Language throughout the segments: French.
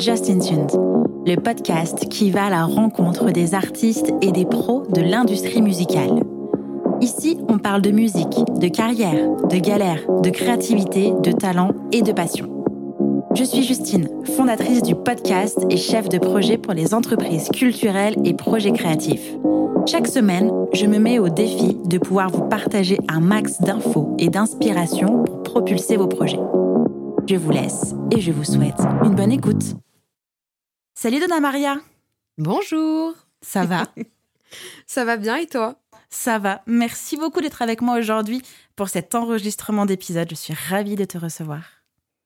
Justin Tunes, le podcast qui va à la rencontre des artistes et des pros de l'industrie musicale. Ici, on parle de musique, de carrière, de galère, de créativité, de talent et de passion. Je suis Justine, fondatrice du podcast et chef de projet pour les entreprises culturelles et projets créatifs. Chaque semaine, je me mets au défi de pouvoir vous partager un max d'infos et d'inspiration pour propulser vos projets. Je vous laisse et je vous souhaite une bonne écoute. Salut Donna Maria. Bonjour. Ça va? Ça va bien et toi? Ça va. Merci beaucoup d'être avec moi aujourd'hui pour cet enregistrement d'épisode. Je suis ravie de te recevoir.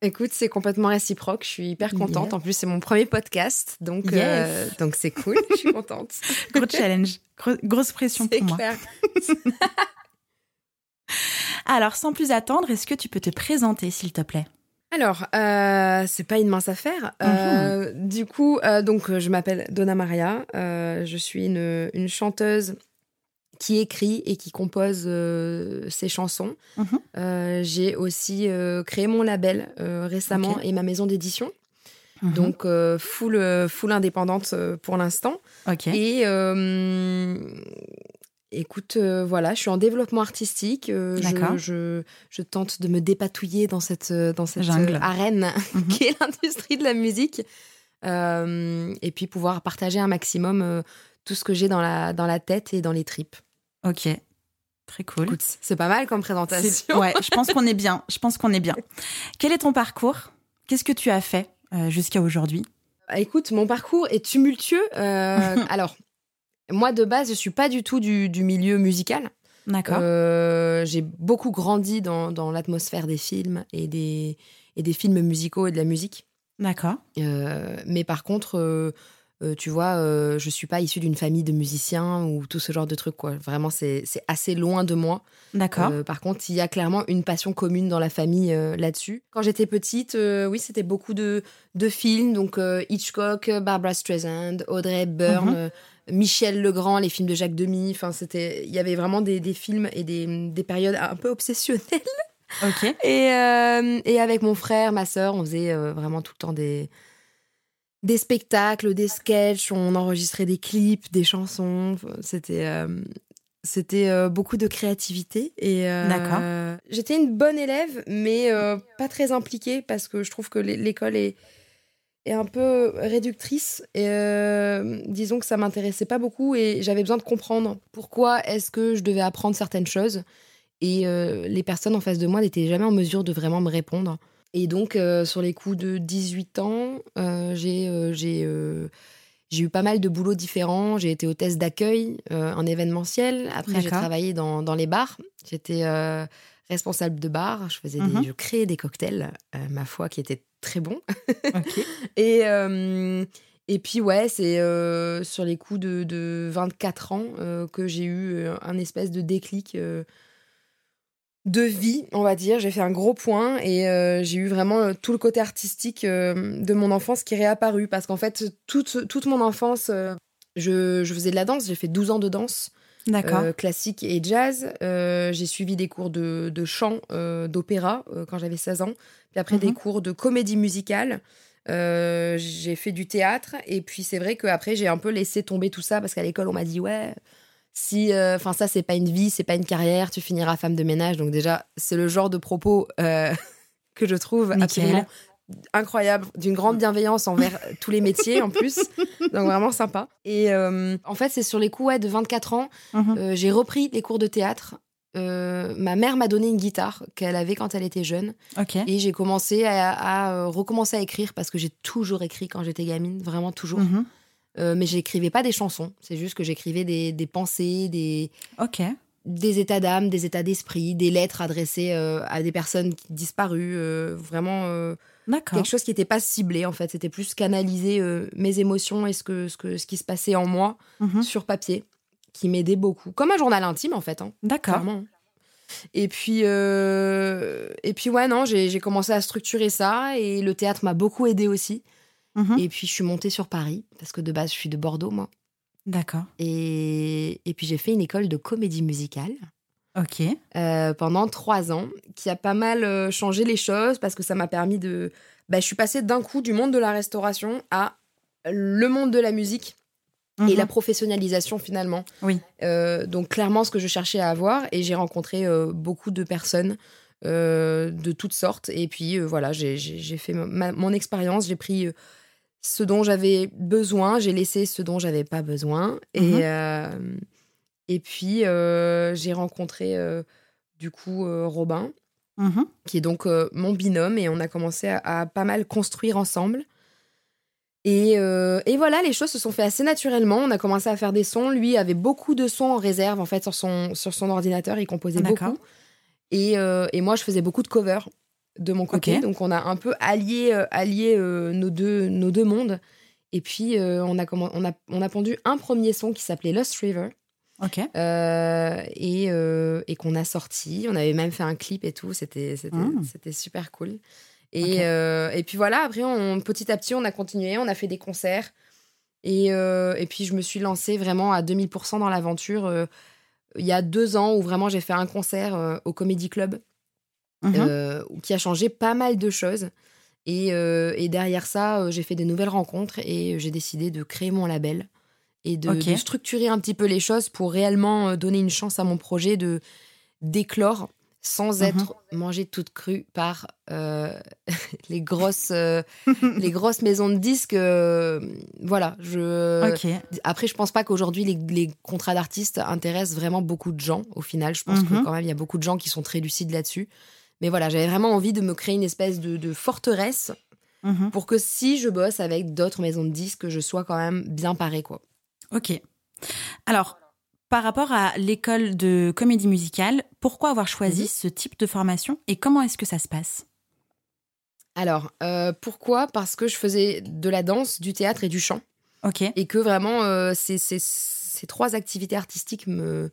Écoute, c'est complètement réciproque. Je suis hyper contente. En plus, c'est mon premier podcast, donc euh, donc c'est cool. Je suis contente. Gros challenge, grosse pression pour moi. Clair. Alors, sans plus attendre, est-ce que tu peux te présenter, s'il te plaît? Alors, euh, c'est pas une mince affaire. Euh, mhm. Du coup, euh, donc je m'appelle Donna Maria. je suis une, une, chanteuse qui écrit et qui compose ses chansons. Mhm. J'ai aussi créé mon label récemment et ma maison d'édition. Mhm. Donc full, full indépendante pour l'instant. Et Écoute, euh, voilà, je suis en développement artistique. Euh, je, je, tente de me dépatouiller dans cette, euh, dans cette arène mhm. qui est l'industrie de la musique. et puis pouvoir partager un maximum tout ce que j'ai dans la, dans la tête et dans les tripes. Ok. Très cool. c'est pas mal comme présentation. Ouais, je pense qu'on est bien. Je pense qu'on est bien. Quel est ton parcours? Qu'est-ce que tu as fait jusqu'à aujourd'hui? Écoute, mon parcours est tumultueux. alors, moi, de base, je suis pas du tout du, milieu musical. D'accord. Euh, j'ai beaucoup grandi dans, l'atmosphère des films et des, et des films musicaux et de la musique. D'accord. Euh, mais par contre, euh, tu vois, je suis pas issue d'une famille de musiciens ou tout ce genre de trucs. Quoi. Vraiment, c'est assez loin de moi. D'accord. par contre, il y a clairement une passion commune dans la famille là-dessus. Quand j'étais petite, oui, c'était beaucoup de, de films. Donc Hitchcock, Barbara Streisand, Audrey Hepburn. Mhm. Michel Legrand, les films de Jacques Demy. Enfin, c'était, il y avait vraiment des, films et des, périodes un peu obsessionnelles. Ok. Et, euh, et avec mon frère, ma sœur, on faisait euh, vraiment tout le temps des, des spectacles, des sketchs, on enregistrait des clips, des chansons. C'était, euh, c'était beaucoup de créativité. Et D'accord. J'étais une bonne élève, mais pas très impliquée parce que je trouve que l'école est un peu réductrice. Et euh, disons que ça m'intéressait pas beaucoup et j'avais besoin de comprendre pourquoi est-ce que je devais apprendre certaines choses. Et euh, les personnes en face de moi n'étaient jamais en mesure de vraiment me répondre. Et donc, euh, sur les coups de 18 ans, j'ai j'ai eu pas mal de boulots différents. J'ai été hôtesse d'accueil en événementiel. Après, j'ai travaillé dans, dans, les bars. J'étais responsable de bar. Je faisais des, mhm. je créais des cocktails, ma foi, qui étaient très bon. et, euh, et puis, ouais, c'est euh, sur les coups de, de 24 ans euh, que j'ai eu un espèce de déclic de vie, on va dire. J'ai fait un gros point et j'ai eu vraiment tout le côté artistique de mon enfance qui est réapparu. Parce qu'en fait, toute, toute mon enfance, je, je, faisais de la danse. J'ai fait 12 ans de danse. Classique et jazz. j'ai suivi des cours de, de chant, d'opéra quand j'avais 16 ans. Puis après, des mhm. cours de comédie musicale. Euh, j'ai fait du théâtre. Et puis, c'est vrai qu'après, j'ai un peu laissé tomber tout ça parce qu'à l'école, on m'a dit, ouais, si. Euh, enfin, ça, c'est pas une vie, c'est pas une carrière, tu finiras femme de ménage. Donc, déjà, c'est le genre de propos euh, que je trouve absolument incroyable, d'une grande bienveillance envers tous les métiers en plus. Donc vraiment sympa. Et en fait, c'est sur les coups de 24 ans, mhm. j'ai repris les cours de théâtre euh, ma mère m'a donné une guitare qu'elle avait quand elle était jeune. Et j'ai commencé à, euh, recommencer à écrire parce que j'ai toujours écrit quand j'étais gamine, vraiment toujours. Mhm. Euh, mais j'écrivais pas des chansons, c'est juste que j'écrivais des, des, pensées, des, des états d'âme, des états d'esprit, des lettres adressées à des personnes disparues. vraiment quelque chose qui n'était pas ciblé en fait. C'était plus canaliser mes émotions et ce, que, ce, que, ce qui se passait en moi mhm. sur papier qui m'aidait beaucoup. Comme un journal intime, en fait. Hein, D'accord. Et puis, euh, et puis ouais, non, j'ai commencé à structurer ça et le théâtre m'a beaucoup aidé aussi. Mhm. Et puis, je suis montée sur Paris parce que de base, je suis de Bordeaux, moi. D'accord. Et, et puis, j'ai fait une école de comédie musicale. Ok. Euh, pendant trois ans, qui a pas mal euh, changé les choses parce que ça m'a permis de, bah, je suis passée d'un coup du monde de la restauration à le monde de la musique et Mhm. la professionnalisation finalement. Oui. Euh, donc clairement ce que je cherchais à avoir et j'ai rencontré euh, beaucoup de personnes de toutes sortes et puis voilà j'ai- fait ma- mon expérience, j'ai pris ce dont j'avais besoin, j'ai laissé ce dont j'avais pas besoin et Mhm. Et puis euh, j'ai rencontré euh, du coup euh, Robin Mhm. qui est donc mon binôme, et on a commencé à, à pas mal construire ensemble. Et, euh, et voilà, les choses se sont fait assez naturellement. On a commencé à faire des sons. Lui avait beaucoup de sons en réserve, en fait, sur son, sur son ordinateur. Il composait D'accord. beaucoup. Et, euh, et moi, je faisais beaucoup de covers de mon côté. Donc, on a un peu allié, euh, allié nos, deux, nos deux mondes. Et puis, on, a on, a, on a pondu un premier son qui s'appelait Lost River. Ok. Euh, et, euh, et qu'on a sorti. On avait même fait un clip et tout. C'était c'était Mm. c'était super cool. Et, euh, et puis voilà, après, on, petit à petit, on a continué. On a fait des concerts. Et, euh, et puis, je me suis lancée vraiment à 2000% dans l'aventure. il y a deux ans où vraiment j'ai fait un concert au Comedy Club euh, qui a changé pas mal de choses. Et, et derrière ça, j'ai fait de nouvelles rencontres et j'ai décidé de créer mon label et de, structurer un petit peu les choses pour réellement euh, donner une chance à mon projet de d'éclore sans Mhm. être mangé toute crue par euh, les grosses euh, les grosses maisons de disques. euh, voilà, je Ok. après, je pense pas qu'aujourd'hui les, les contrats d'artistes intéressent vraiment beaucoup de gens. Au final, je pense Mhm. que quand même il y a beaucoup de gens qui sont très lucides là-dessus. Mais voilà, j'avais vraiment envie de me créer une espèce de, de forteresse Mhm. pour que si je bosse avec d'autres maisons de disques, je sois quand même bien paré quoi. Ok. Alors, par rapport à l'école de comédie musicale, pourquoi avoir choisi Mhm. ce type de formation et comment est-ce que ça se passe? Alors, euh, pourquoi? Parce que je faisais de la danse, du théâtre et du chant. Ok. et que vraiment euh, ces, ces- ces trois activités artistiques me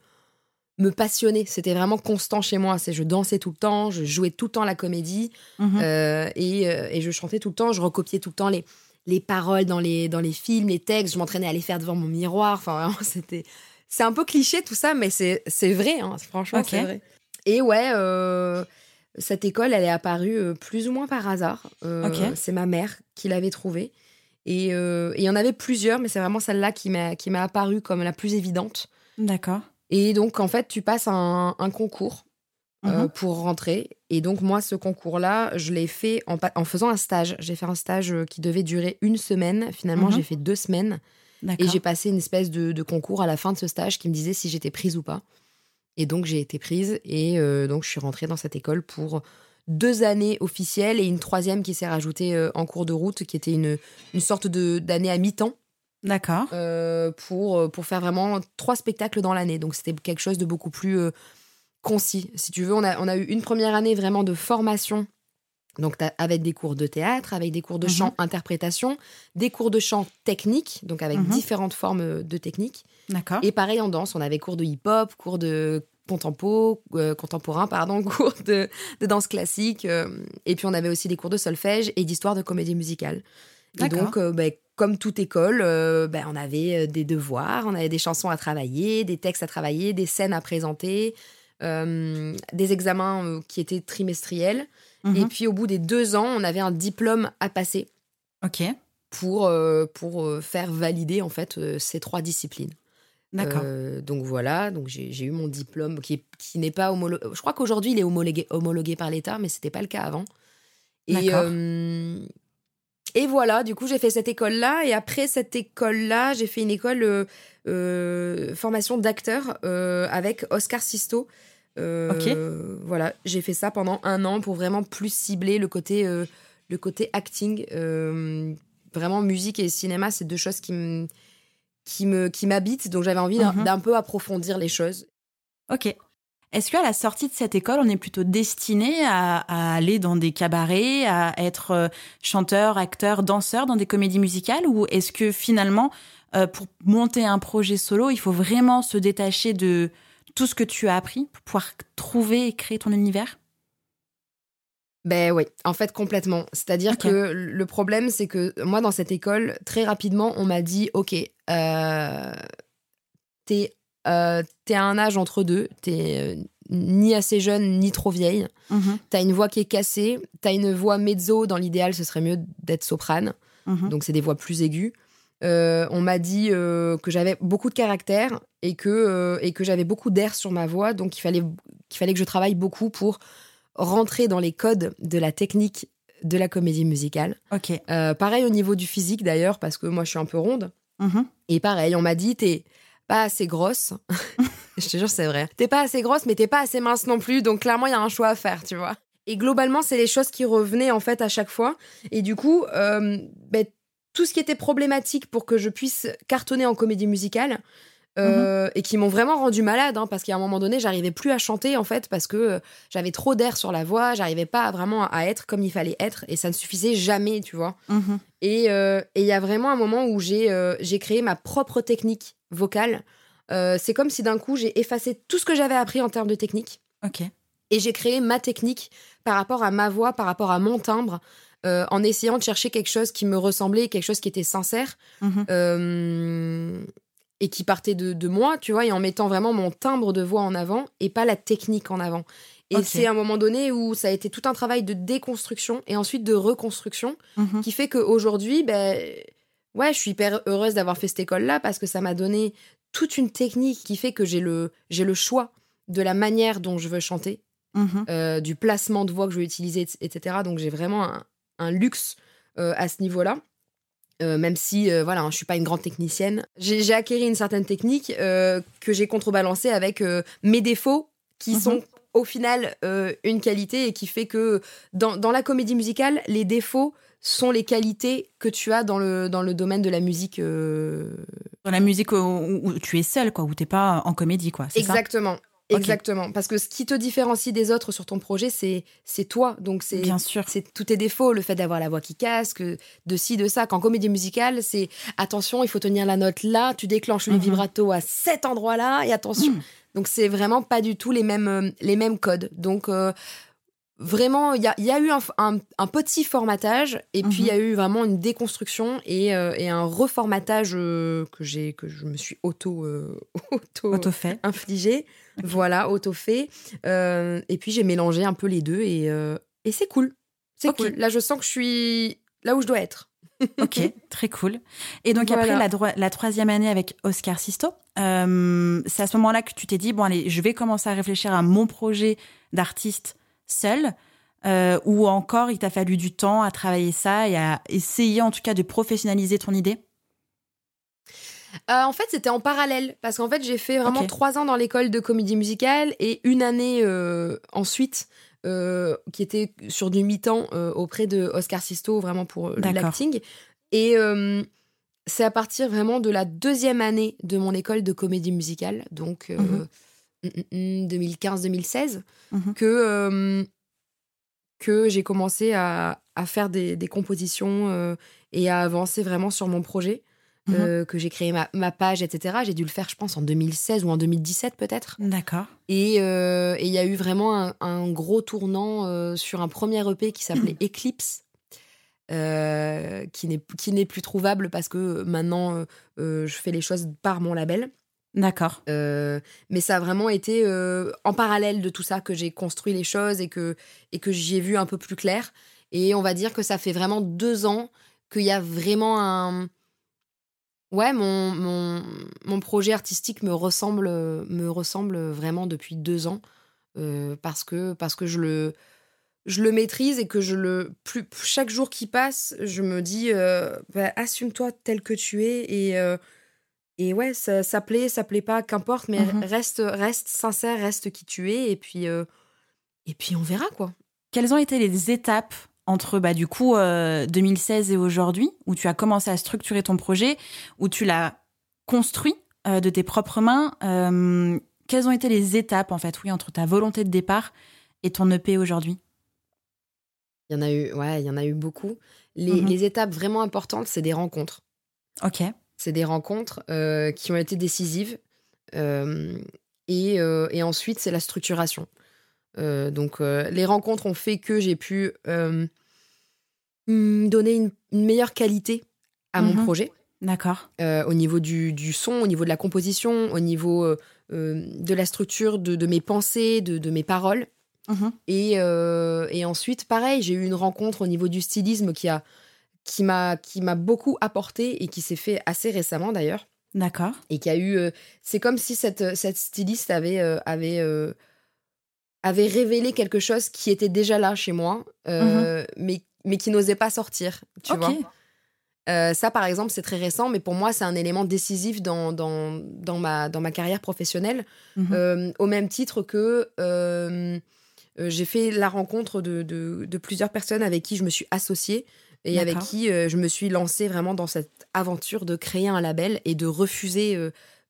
me passionnaient. C'était vraiment constant chez moi. C'est je dansais tout le temps, je jouais tout le temps la comédie Mhm. euh, et, et je chantais tout le temps. Je recopiais tout le temps les les paroles dans les dans les films, les textes. Je m'entraînais à les faire devant mon miroir. Enfin vraiment c'était c'est un peu cliché tout ça, mais c'est vrai. hein. Franchement c'est vrai. Et ouais. euh, cette école, elle est apparue euh, plus ou moins par hasard. Euh. C'est ma mère qui l'avait trouvée. Et il y en avait plusieurs, mais c'est vraiment celle-là qui m'a qui m'a apparue comme la plus évidente. D'accord. Et donc, en fait, tu passes un, un concours euh, Mhm. pour rentrer. Et donc, moi, ce concours-là, je l'ai fait en, faisant un stage. J'ai fait un stage euh, qui devait durer une semaine. Finalement, Mhm. j'ai fait deux semaines. Et j'ai passé une espèce de, de concours à la fin de ce stage qui me disait si j'étais prise ou pas. Et donc, j'ai été prise. Et euh, donc, je suis rentrée dans cette école pour deux années officielles et une troisième qui s'est rajoutée euh, en cours de route, qui était une, une sorte d'année à mi-temps D'accord. pour, pour faire vraiment trois spectacles dans l'année. Donc c'était quelque chose de beaucoup plus concis. Si tu veux, on a, on a eu une première année vraiment de formation. Donc avec des cours de théâtre, avec des cours de Mhm. chant interprétation, des cours de chant technique, donc avec Mhm. différentes formes euh, de technique. D'accord. Et pareil en danse, on avait cours de hip-hop, cours de contempo, euh, contemporain, pardon, cours de, de danse classique. euh, et puis on avait aussi des cours de solfège et d'histoire de comédie musicale. Et donc, euh, ben, comme toute école, ben, on avait des devoirs, on avait des chansons à travailler, des textes à travailler, des scènes à présenter, des examens euh, qui étaient trimestriels. Mhm. Et puis au bout des deux ans, on avait un diplôme à passer Ok. pour, euh, pour euh, faire valider en fait euh, ces trois disciplines. D'accord. Euh, donc voilà, donc j'ai eu mon diplôme qui, qui n'est pas homologué. Je crois qu'aujourd'hui il est homologué, homologué par l'État, mais c'était pas le cas avant. Et, euh, et voilà, du coup j'ai fait cette école-là. Et après cette école-là, j'ai fait une école euh, euh, formation d'acteur euh, avec Oscar Sisto. Euh, Voilà, j'ai fait ça pendant un an pour vraiment plus cibler le côté, euh, le côté acting. Euh, vraiment, musique et cinéma, c'est deux choses qui me qui me qui m'habitent donc j'avais envie d'un Mhm. d'un peu approfondir les choses Ok. Est-ce qu'à la sortie de cette école, on est plutôt destiné à, à aller dans des cabarets, à être chanteur, acteur, danseur dans des comédies musicales? Ou est-ce que finalement, euh, pour monter un projet solo, il faut vraiment se détacher de tout ce que tu as appris pour pouvoir trouver et créer ton univers? Ben oui en fait complètement c'est à dire Ok. que le problème c'est que moi dans cette école très rapidement on m'a dit ok euh, t'es euh, t'es à un âge entre deux t'es euh, ni assez jeune ni trop vieille. Mhm. T'as une voix qui est cassée, t'as une voix mezzo. Dans l'idéal, ce serait mieux d'être soprane. Mhm. Donc c'est des voix plus aiguës. Euh, on m'a dit euh, que j'avais beaucoup de caractère et que, euh, et que j'avais beaucoup d'air sur ma voix, donc il fallait, qu'il fallait que je travaille beaucoup pour rentrer dans les codes de la technique de la comédie musicale. Ok. Pareil au niveau du physique d'ailleurs, parce que moi je suis un peu ronde. Mhm. Et pareil, on m'a dit, t'es pas assez grosse. je te jure, c'est vrai. T'es pas assez grosse, mais t'es pas assez mince non plus. Donc clairement, il y a un choix à faire, tu vois. Et globalement, c'est les choses qui revenaient en fait à chaque fois. Et du coup, euh, ben, tout ce qui était problématique pour que je puisse cartonner en comédie musicale. euh, Et qui m'ont vraiment rendu malade, hein, parce qu'à un moment donné, j'arrivais plus à chanter en fait, parce que euh, j'avais trop d'air sur la voix, j'arrivais pas vraiment à être comme il fallait être, et ça ne suffisait jamais, tu vois. Mhm. Et euh, et il y a vraiment un moment où j'ai créé ma propre technique vocale. C'est comme si d'un coup j'ai effacé tout ce que j'avais appris en termes de technique Ok. et j'ai créé ma technique par rapport à ma voix, par rapport à mon timbre, euh, en essayant de chercher quelque chose qui me ressemblait, quelque chose qui était sincère Mhm. euh, et qui partait de, de moi, tu vois, et en mettant vraiment mon timbre de voix en avant et pas la technique en avant. Et c'est un moment donné où ça a été tout un travail de déconstruction et ensuite de reconstruction Mhm. qui fait qu'aujourd'hui, ben, ouais, je suis hyper heureuse d'avoir fait cette école-là parce que ça m'a donné toute une technique qui fait que j'ai le, j'ai le choix de la manière dont je veux chanter, Mhm. euh, du placement de voix que je vais utiliser, etc. Donc j'ai vraiment un, un luxe euh, à ce niveau-là. Euh, même si euh, voilà, hein, je suis pas une grande technicienne, j'ai acquéri une certaine technique euh, que j'ai contrebalancée avec mes défauts qui Mhm. sont au final une qualité et qui fait que dans, dans la comédie musicale, les défauts sont les qualités que tu as dans le, dans le domaine de la musique. Dans la musique où, tu es seule, quoi, où t'es pas en comédie, quoi. ça? Exactement. Parce que ce qui te différencie des autres sur ton projet, c'est c'est toi. Donc c'est Bien sûr. c'est tous tes défauts, le fait d'avoir la voix qui casse, que de ci, de ça. Qu'en comédie musicale, c'est attention, il faut tenir la note là, tu déclenches le Mhm. vibrato à cet endroit-là, et attention. Mhm. Donc c'est vraiment pas du tout les mêmes, euh, les mêmes codes. Donc euh, vraiment, il y a, il y a eu un, un- un petit formatage, et puis il y a eu vraiment une déconstruction et, euh, et un reformatage euh, que, j'ai que je me suis auto, euh, auto, Auto fait. infligé. Voilà, auto-fait. Euh, et puis j'ai mélangé un peu les deux et, et c'est cool. C'est cool. Là, je sens que je suis là où je dois être. Ok, très cool. Et donc Voilà. après la, troisième année avec Oscar Sisto, c'est à ce moment-là que tu t'es dit bon allez, je vais commencer à réfléchir à mon projet d'artiste seul, euh, ou encore il t'a fallu du temps à travailler ça et à essayer en tout cas de professionnaliser ton idée? Euh, en fait, c'était en parallèle parce qu'en fait, j'ai fait vraiment trois ans dans l'école de comédie musicale et une année euh, ensuite qui était sur du mi-temps auprès de Oscar Sisto, vraiment pour l'acting. Et c'est à partir vraiment de la deuxième année de mon école de comédie musicale, donc euh, Mhm. mm, mm, mm, 2015-2016, Mhm. que, euh, que j'ai commencé à, à faire des, des compositions euh, et à avancer vraiment sur mon projet Mhm. euh, que j'ai créé ma, ma page, etc. J'ai dû le faire, je pense, en 2016 ou en 2017 peut-être. D'accord. Et et il y a eu vraiment un, un gros tournant sur un premier EP qui s'appelait Eclipse. qui n'est plus trouvable parce que maintenant je fais les choses par mon label D'accord. Euh, mais ça a vraiment été euh, en parallèle de tout ça que j'ai construit les choses et que et que j'y ai vu un peu plus clair et on va dire que ça fait vraiment deux ans qu'il y a vraiment un ouais mon, mon, mon projet artistique me ressemble me ressemble vraiment depuis deux ans euh, parce que parce que je le je le maîtrise et que je le plus chaque jour qui passe je me dis bah, assume-toi tel que tu es et et ouais ça, ça plaît ça plaît pas qu'importe mais Mhm. reste reste sincère reste qui tu es et puis euh, et puis on verra quoi Quelles ont été les étapes entre bah, du coup euh, 2016 et aujourd'hui où tu as commencé à structurer ton projet, où tu l'as construit euh, de tes propres mains euh, Quelles ont été les étapes en fait, oui, entre ta volonté de départ et ton EP aujourd'hui? Il y en a eu ouais il y en a eu beaucoup les, Mhm. les étapes vraiment importantes c'est des rencontres Ok. C'est des rencontres euh, qui ont été décisives Euh, et, euh, et ensuite c'est la structuration donc les rencontres ont fait que j'ai pu donner une, une meilleure qualité à mon projet D'accord. au niveau du, du, son, au niveau de la composition, au niveau de la structure de, de mes pensées, de, de mes paroles. Mhm. Et, et, ensuite, pareil, j'ai eu une rencontre au niveau du stylisme qui a qui m'a qui m'a beaucoup apporté et qui s'est fait assez récemment d'ailleurs. D'accord. Et qui a eu c'est comme si cette cette styliste avait avait avait révélé quelque chose qui était déjà là chez moi, euh, mhm. mais, mais qui n'osait pas sortir, tu vois. Euh, ça, par exemple, c'est très récent, mais pour moi, c'est un élément décisif dans, dans, dans, ma, dans ma carrière professionnelle, euh, au même titre que j'ai fait la rencontre de, de, de, plusieurs personnes avec qui je me suis associée et avec qui je me suis lancée vraiment dans cette aventure de créer un label et de refuser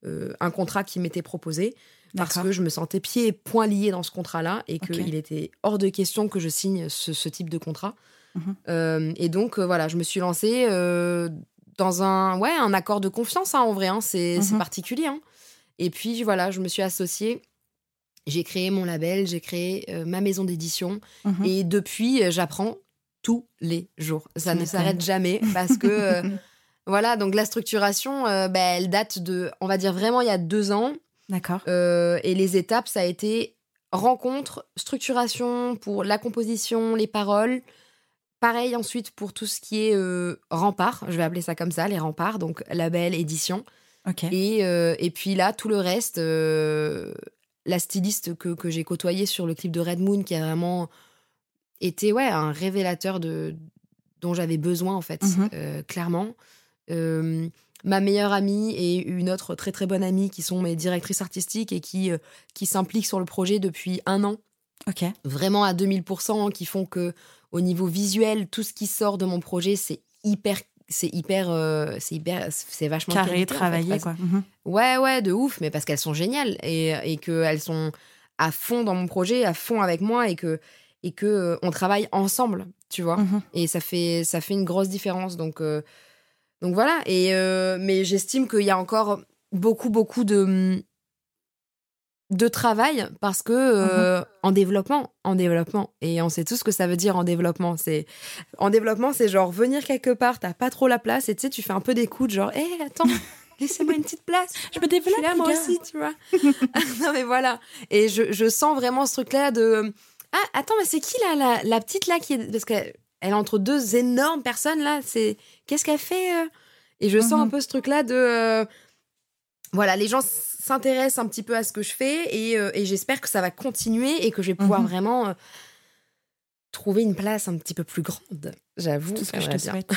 un contrat qui m'était proposé parce que je me sentais pieds et poings liés dans ce contrat-là et qu'il était hors de question que je signe ce, type de contrat. Mhm. Euh, et donc, euh, voilà, je me suis lancée euh, dans un, ouais, un accord de confiance, hein, en vrai, hein, c'est mhm. particulier. Hein. Et puis, voilà, je me suis associée. J'ai créé mon label, j'ai créé ma maison d'édition. Mhm. Et depuis, j'apprends tous les jours. Ça ne s'arrête jamais parce que, voilà, donc la structuration, bah, elle date de, on va dire vraiment il y a deux ans. D'accord. Euh, et les étapes, ça a été rencontre, structuration pour la composition, les paroles. Pareil ensuite pour tout ce qui est euh, rempart, je vais appeler ça comme ça, les remparts, donc label, édition. Et, euh, et puis là, tout le reste, la styliste que, que j'ai côtoyée sur le clip de Red Moon, qui a vraiment été ouais, un révélateur de, dont j'avais besoin, en fait, mhm. clairement ma meilleure amie et une autre très très bonne amie qui sont mes directrices artistiques et qui, euh, qui s'impliquent sur le projet depuis un an. Vraiment à 2000%, qui font que au niveau visuel, tout ce qui sort de mon projet, c'est hyper c'est hyper euh, c'est hyper c'est vachement carré travaillé quoi mhm. ouais ouais de ouf mais parce qu'elles sont géniales et et que elles sont à fond dans mon projet à fond avec moi et que et que euh, on travaille ensemble tu vois mhm. et ça fait ça fait une grosse différence donc donc voilà, et euh, mais j'estime qu'il y a encore beaucoup, beaucoup de, de travail parce que euh, mhm. en développement, en développement, et on sait tout ce que ça veut dire en développement. C'est en développement, c'est genre venir quelque part, t'as pas trop la place, et tu sais, tu fais un peu d'écoute, genre, hé, attends. Laissez-moi une petite place. Je me développe. là, moi aussi, tu vois. non, mais voilà. Et je, je sens vraiment ce truc-là de. Ah, attends, mais c'est qui là, la, la petite là qui est. Parce que elle est entre deux énormes personnes là. C'est qu'est-ce qu'elle fait euh? Et je sens un mhm. peu ce truc là de euh, voilà, les gens s'intéressent un petit peu à ce que je fais et, euh, j'espère que ça va continuer et que je vais pouvoir mhm. vraiment trouver une place un petit peu plus grande. J'avoue. Tout ce que je te souhaite.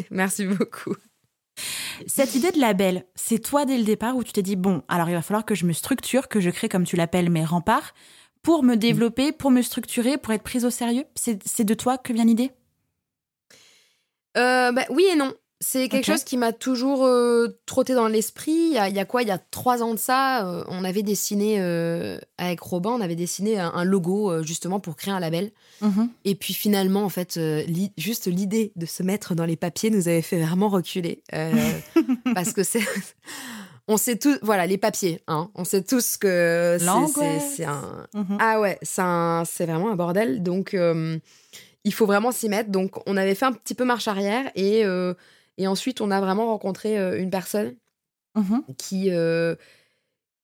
Merci beaucoup. Cette idée de label, c'est toi dès le départ où tu t'es dit bon, alors il va falloir que je me structure, que je crée comme tu l'appelles mes remparts pour me développer, pour me structurer, pour être prise au sérieux? C'est de toi que vient l'idée? Euh, bah, Oui et non. C'est quelque chose qui m'a toujours euh, trotté dans l'esprit. Il, y a quoi? Il y a trois ans de ça, euh, on avait dessiné, avec Robin, on avait dessiné un, logo justement pour créer un label. Mhm. Et puis finalement, en fait, juste l'idée de se mettre dans les papiers nous avait fait vraiment reculer. parce que c'est on sait tous, voilà, les papiers, hein, on sait tous que c'est un. Mhm. Ah ouais, c'est vraiment un bordel. Donc, euh, il faut vraiment s'y mettre. Donc, on avait fait un petit peu marche arrière et, euh, et ensuite, on a vraiment rencontré euh, une personne mhm. qui.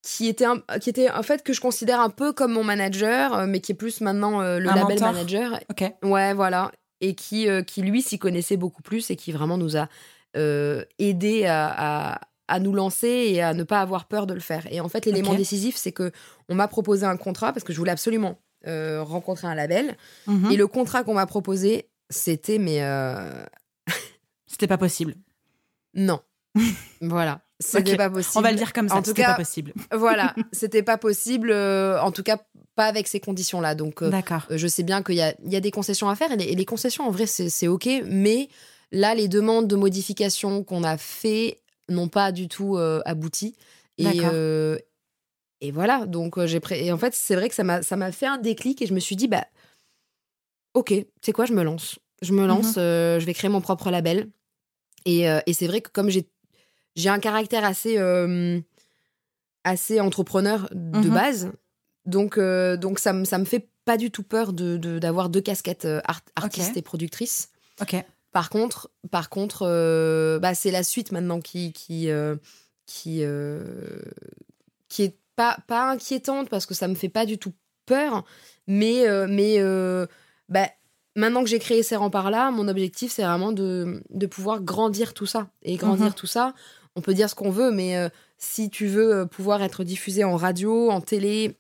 qui était, qui était en fait que je considère un peu comme mon manager, mais qui est plus maintenant le label manager. Ok. Ouais, voilà. Et qui, qui lui s'y connaissait beaucoup plus et qui vraiment nous a aidé à à nous lancer et à ne pas avoir peur de le faire. Et en fait, l'élément décisif, c'est que on m'a proposé un contrat parce que je voulais absolument euh, rencontrer un label. Mhm. Et le contrat qu'on m'a proposé, c'était mais euh, c'était pas possible. Non. voilà. C'était pas possible. On va le dire comme ça. En tout cas, pas possible. voilà, c'était pas possible. Euh, en tout cas, pas avec ces conditions-là. Donc, D'accord. je sais bien qu'il y a, il y a des concessions à faire et les, concessions, en vrai, c'est ok. Mais là, les demandes de modification qu'on a fait n'ont pas du tout euh, abouti. Et, euh, et voilà, donc euh, j'ai et en fait, c'est vrai que ça m'a ça m'a fait un déclic et je me suis dit bah OK, c'est quoi, je me lance. Je me lance, mhm. je vais créer mon propre label. Et, et c'est vrai que comme j'ai j'ai un caractère assez assez entrepreneur de mhm. base, donc donc ça me ça me fait pas du tout peur de d'avoir deux casquettes artistes et productrices. OK. Par contre, par contre, euh, bah, c'est la suite maintenant qui qui euh, qui euh, qui est pas pas inquiétante parce que ça me fait pas du tout peur, mais mais bah, maintenant que j'ai créé ces remparts là, mon objectif c'est vraiment de de pouvoir grandir tout ça et grandir Mhm. tout ça. On peut dire ce qu'on veut, mais si tu veux pouvoir être diffusé en radio, en télé,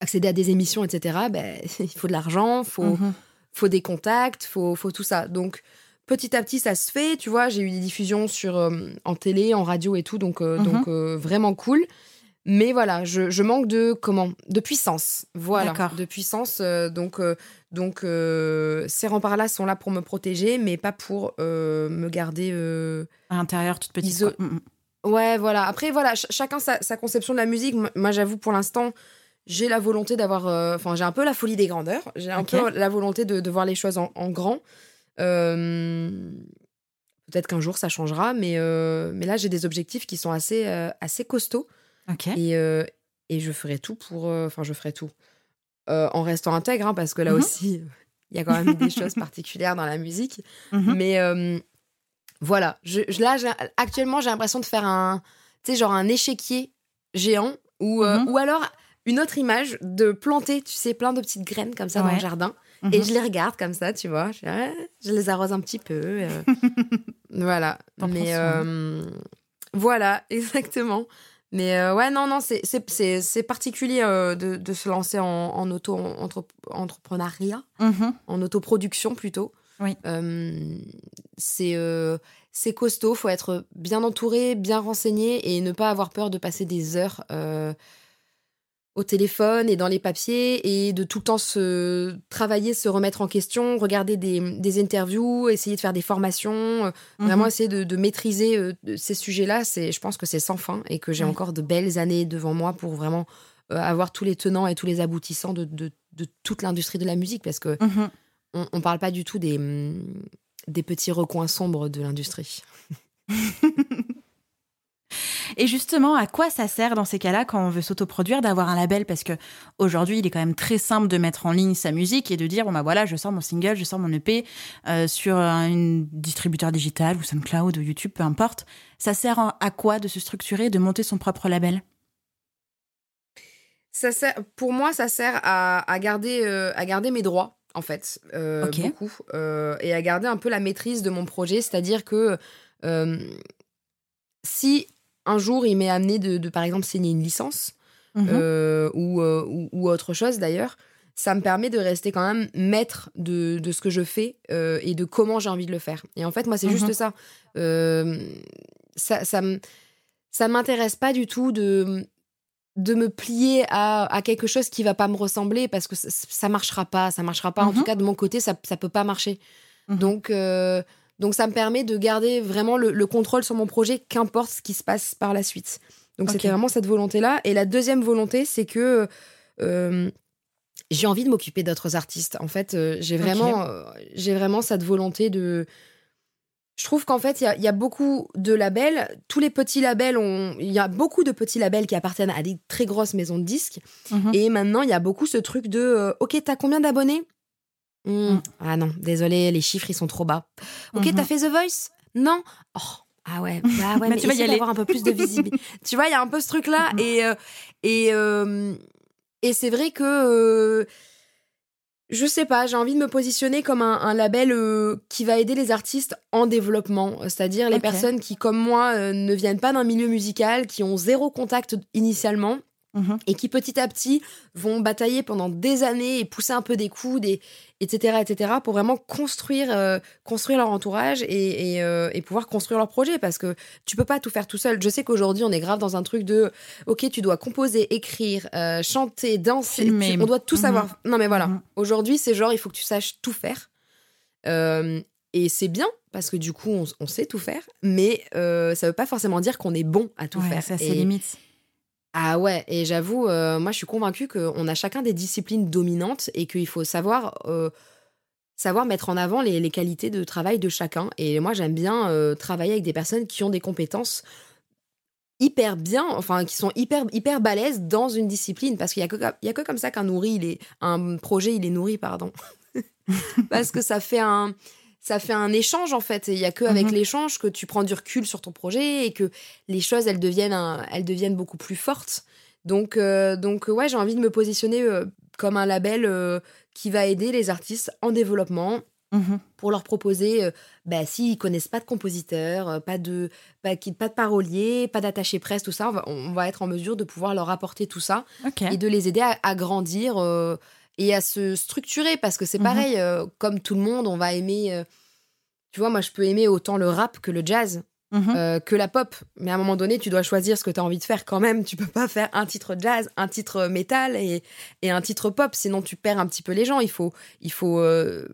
accéder à des émissions, etc. Ben, il faut de l'argent, faut Mhm. faut des contacts, faut, faut tout ça. Donc, petit à petit, ça se fait. Tu vois, j'ai eu des diffusions sur, euh, en télé, en radio et tout, donc, euh, Mhm. donc euh, vraiment cool. Mais voilà, je, je manque de comment? De puissance. Voilà, de puissance. donc, donc ces remparts-là sont là pour me protéger, mais pas pour me garder. À l'intérieur, toute petite. Iso-. Mhm. Ouais, voilà. Après, voilà, ch- chacun sa, sa conception de la musique. Moi, j'avoue, pour l'instant, j'ai la volonté d'avoir. Enfin, j'ai un peu la folie des grandeurs. J'ai un peu la volonté de, de voir les choses en, en grand. Euh, Peut-être qu'un jour, ça changera, mais, euh, mais là, j'ai des objectifs qui sont assez, euh, assez costauds. Ok. Et, et je ferai tout pour. Enfin, je ferai tout. En restant intègre, hein, parce que là Mhm. aussi, il y a quand même des choses particulières dans la musique. Mhm. Mais voilà, je, je- là, actuellement, j'ai l'impression de faire un, tu sais, genre un échiquier géant ou, euh, Mhm. ou alors une autre image de planter, tu sais, plein de petites graines comme ça dans le jardin. Mhm. Et je les regarde comme ça, tu vois. Je, ah, je les arrose un petit peu. euh, voilà. Mais euh, voilà, exactement. Mais euh, ouais, non, non, c'est- c'est c'est- c'est particulier de, de se lancer en, en auto-entrepreneuriat Mhm. en autoproduction plutôt. Oui. C'est c'est costaud, faut être bien entouré, bien renseigné et ne pas avoir peur de passer des heures au téléphone et dans les papiers et de tout le temps se travailler, se remettre en question, regarder des, des interviews, essayer de faire des formations, euh, vraiment Mhm. essayer de, de maîtriser euh, ces sujets-là. C'est, je pense que c'est sans fin et que j'ai encore de belles années devant moi pour vraiment euh, avoir tous les tenants et tous les aboutissants de, de- de toute l'industrie de la musique parce que Mhm. on, on parle pas du tout des, hum, des petits recoins sombres de l'industrie. Et justement, à quoi ça sert dans ces cas-là quand on veut s'autoproduire d'avoir un label? Parce que aujourd'hui, il est quand même très simple de mettre en ligne sa musique et de dire bon bah voilà, je sors mon single, je sors mon EP euh, sur un distributeur digital ou SoundCloud ou YouTube, peu importe. Ça sert à quoi de se structurer, de monter son propre label? Ça sert, pour moi, ça sert à, à garder, euh, à garder mes droits, en fait, euh, Ok. beaucoup, euh, et à garder un peu la maîtrise de mon projet. C'est-à-dire que euh, si un jour il m'est amené de, de, par exemple, signer une licence, Mhm. euh, ou, euh, ou, ou autre chose d'ailleurs, ça me permet de rester quand même maître de, de ce que je fais euh, et de comment j'ai envie de le faire. Et en fait, moi, c'est Mhm. juste ça. Euh, ça ça ça m'intéresse pas du tout de de me plier à, à quelque chose qui va pas me ressembler parce que ça, ça marchera pas ça marchera pas en Mhm. tout cas de mon côté ça ça peut pas marcher Mhm. donc euh, donc ça me permet de garder vraiment le, le contrôle sur mon projet qu'importe ce qui se passe par la suite donc c'était vraiment cette volonté là et la deuxième volonté c'est que euh, j'ai envie de m'occuper d'autres artistes en fait euh, j'ai vraiment euh, j'ai vraiment cette volonté de je trouve qu'en fait, il y a, il y a beaucoup de labels. Tous les petits labels ont. Il y a beaucoup de petits labels qui appartiennent à des très grosses maisons de disques. Mhm. Et maintenant, il y a beaucoup ce truc de Ok, t'as combien d'abonnés? Hmm, Mm. Ah non, désolé, les chiffres, ils sont trop bas. Ok, Mhm. t'as fait The Voice? Non Oh, ah ouais, bah ouais, Mais mais, tu vas y aller. d'avoir un peu plus de visibilité. tu vois, il y a un peu ce truc-là. Mhm. Et, euh, et, euh, et c'est vrai que. euh, je sais pas, j'ai envie de me positionner comme un, un label euh, qui va aider les artistes en développement, c'est-à-dire les personnes qui, comme moi, ne viennent pas d'un milieu musical, qui ont zéro contact initialement Mhm. et qui petit à petit vont batailler pendant des années et pousser un peu des coudes, et, etc., etc., pour vraiment construire, euh, construire leur entourage et, et, euh, et pouvoir construire leur projet parce que tu peux pas tout faire tout seul. Je sais qu'aujourd'hui, on est grave dans un truc de ok, tu dois composer, écrire, euh, chanter, danser, Filmer. tu- on doit tout Mhm. savoir. Non, mais voilà. Mhm. Aujourd'hui, c'est genre, il faut que tu saches tout faire. Et c'est bien parce que du coup, on, on sait tout faire, mais ça veut pas forcément dire qu'on est bon à tout Ouais, faire. ça, c'est limite. Ah ouais, et j'avoue, euh, moi je suis convaincue qu'on a chacun des disciplines dominantes et qu'il faut savoir, euh, savoir mettre en avant les, les qualités de travail de chacun. Et moi j'aime bien euh, travailler avec des personnes qui ont des compétences hyper bien, enfin qui sont hyper hyper balèzes dans une discipline parce qu'il y a que a que comme ça qu'un il est un projet il est nourri pardon parce que ça fait un ça fait un échange en fait. Il y a que avec Mhm. l'échange que tu prends du recul sur ton projet et que les choses elles deviennent un- elles deviennent beaucoup plus fortes. Donc euh, donc ouais, j'ai envie de me positionner euh, comme un label euh, qui va aider les artistes en développement Mhm. pour leur proposer, euh, bah, s'ils connaissent pas de compositeur, pas de, pas, pas de parolier, pas d'attaché presse, tout ça, on va, on va être en mesure de pouvoir leur apporter tout ça et de les aider à, à grandir et à se structurer parce que c'est Mhm. pareil, euh, comme tout le monde, on va aimer. euh, tu vois, moi, je peux aimer autant le rap que le jazz, Mhm. euh, que la pop. Mais à un moment donné, tu dois choisir ce que tu as envie de faire quand même. Tu peux pas faire un titre jazz, un titre métal et, et un titre pop, sinon tu perds un petit peu les gens. Il faut, il faut, euh,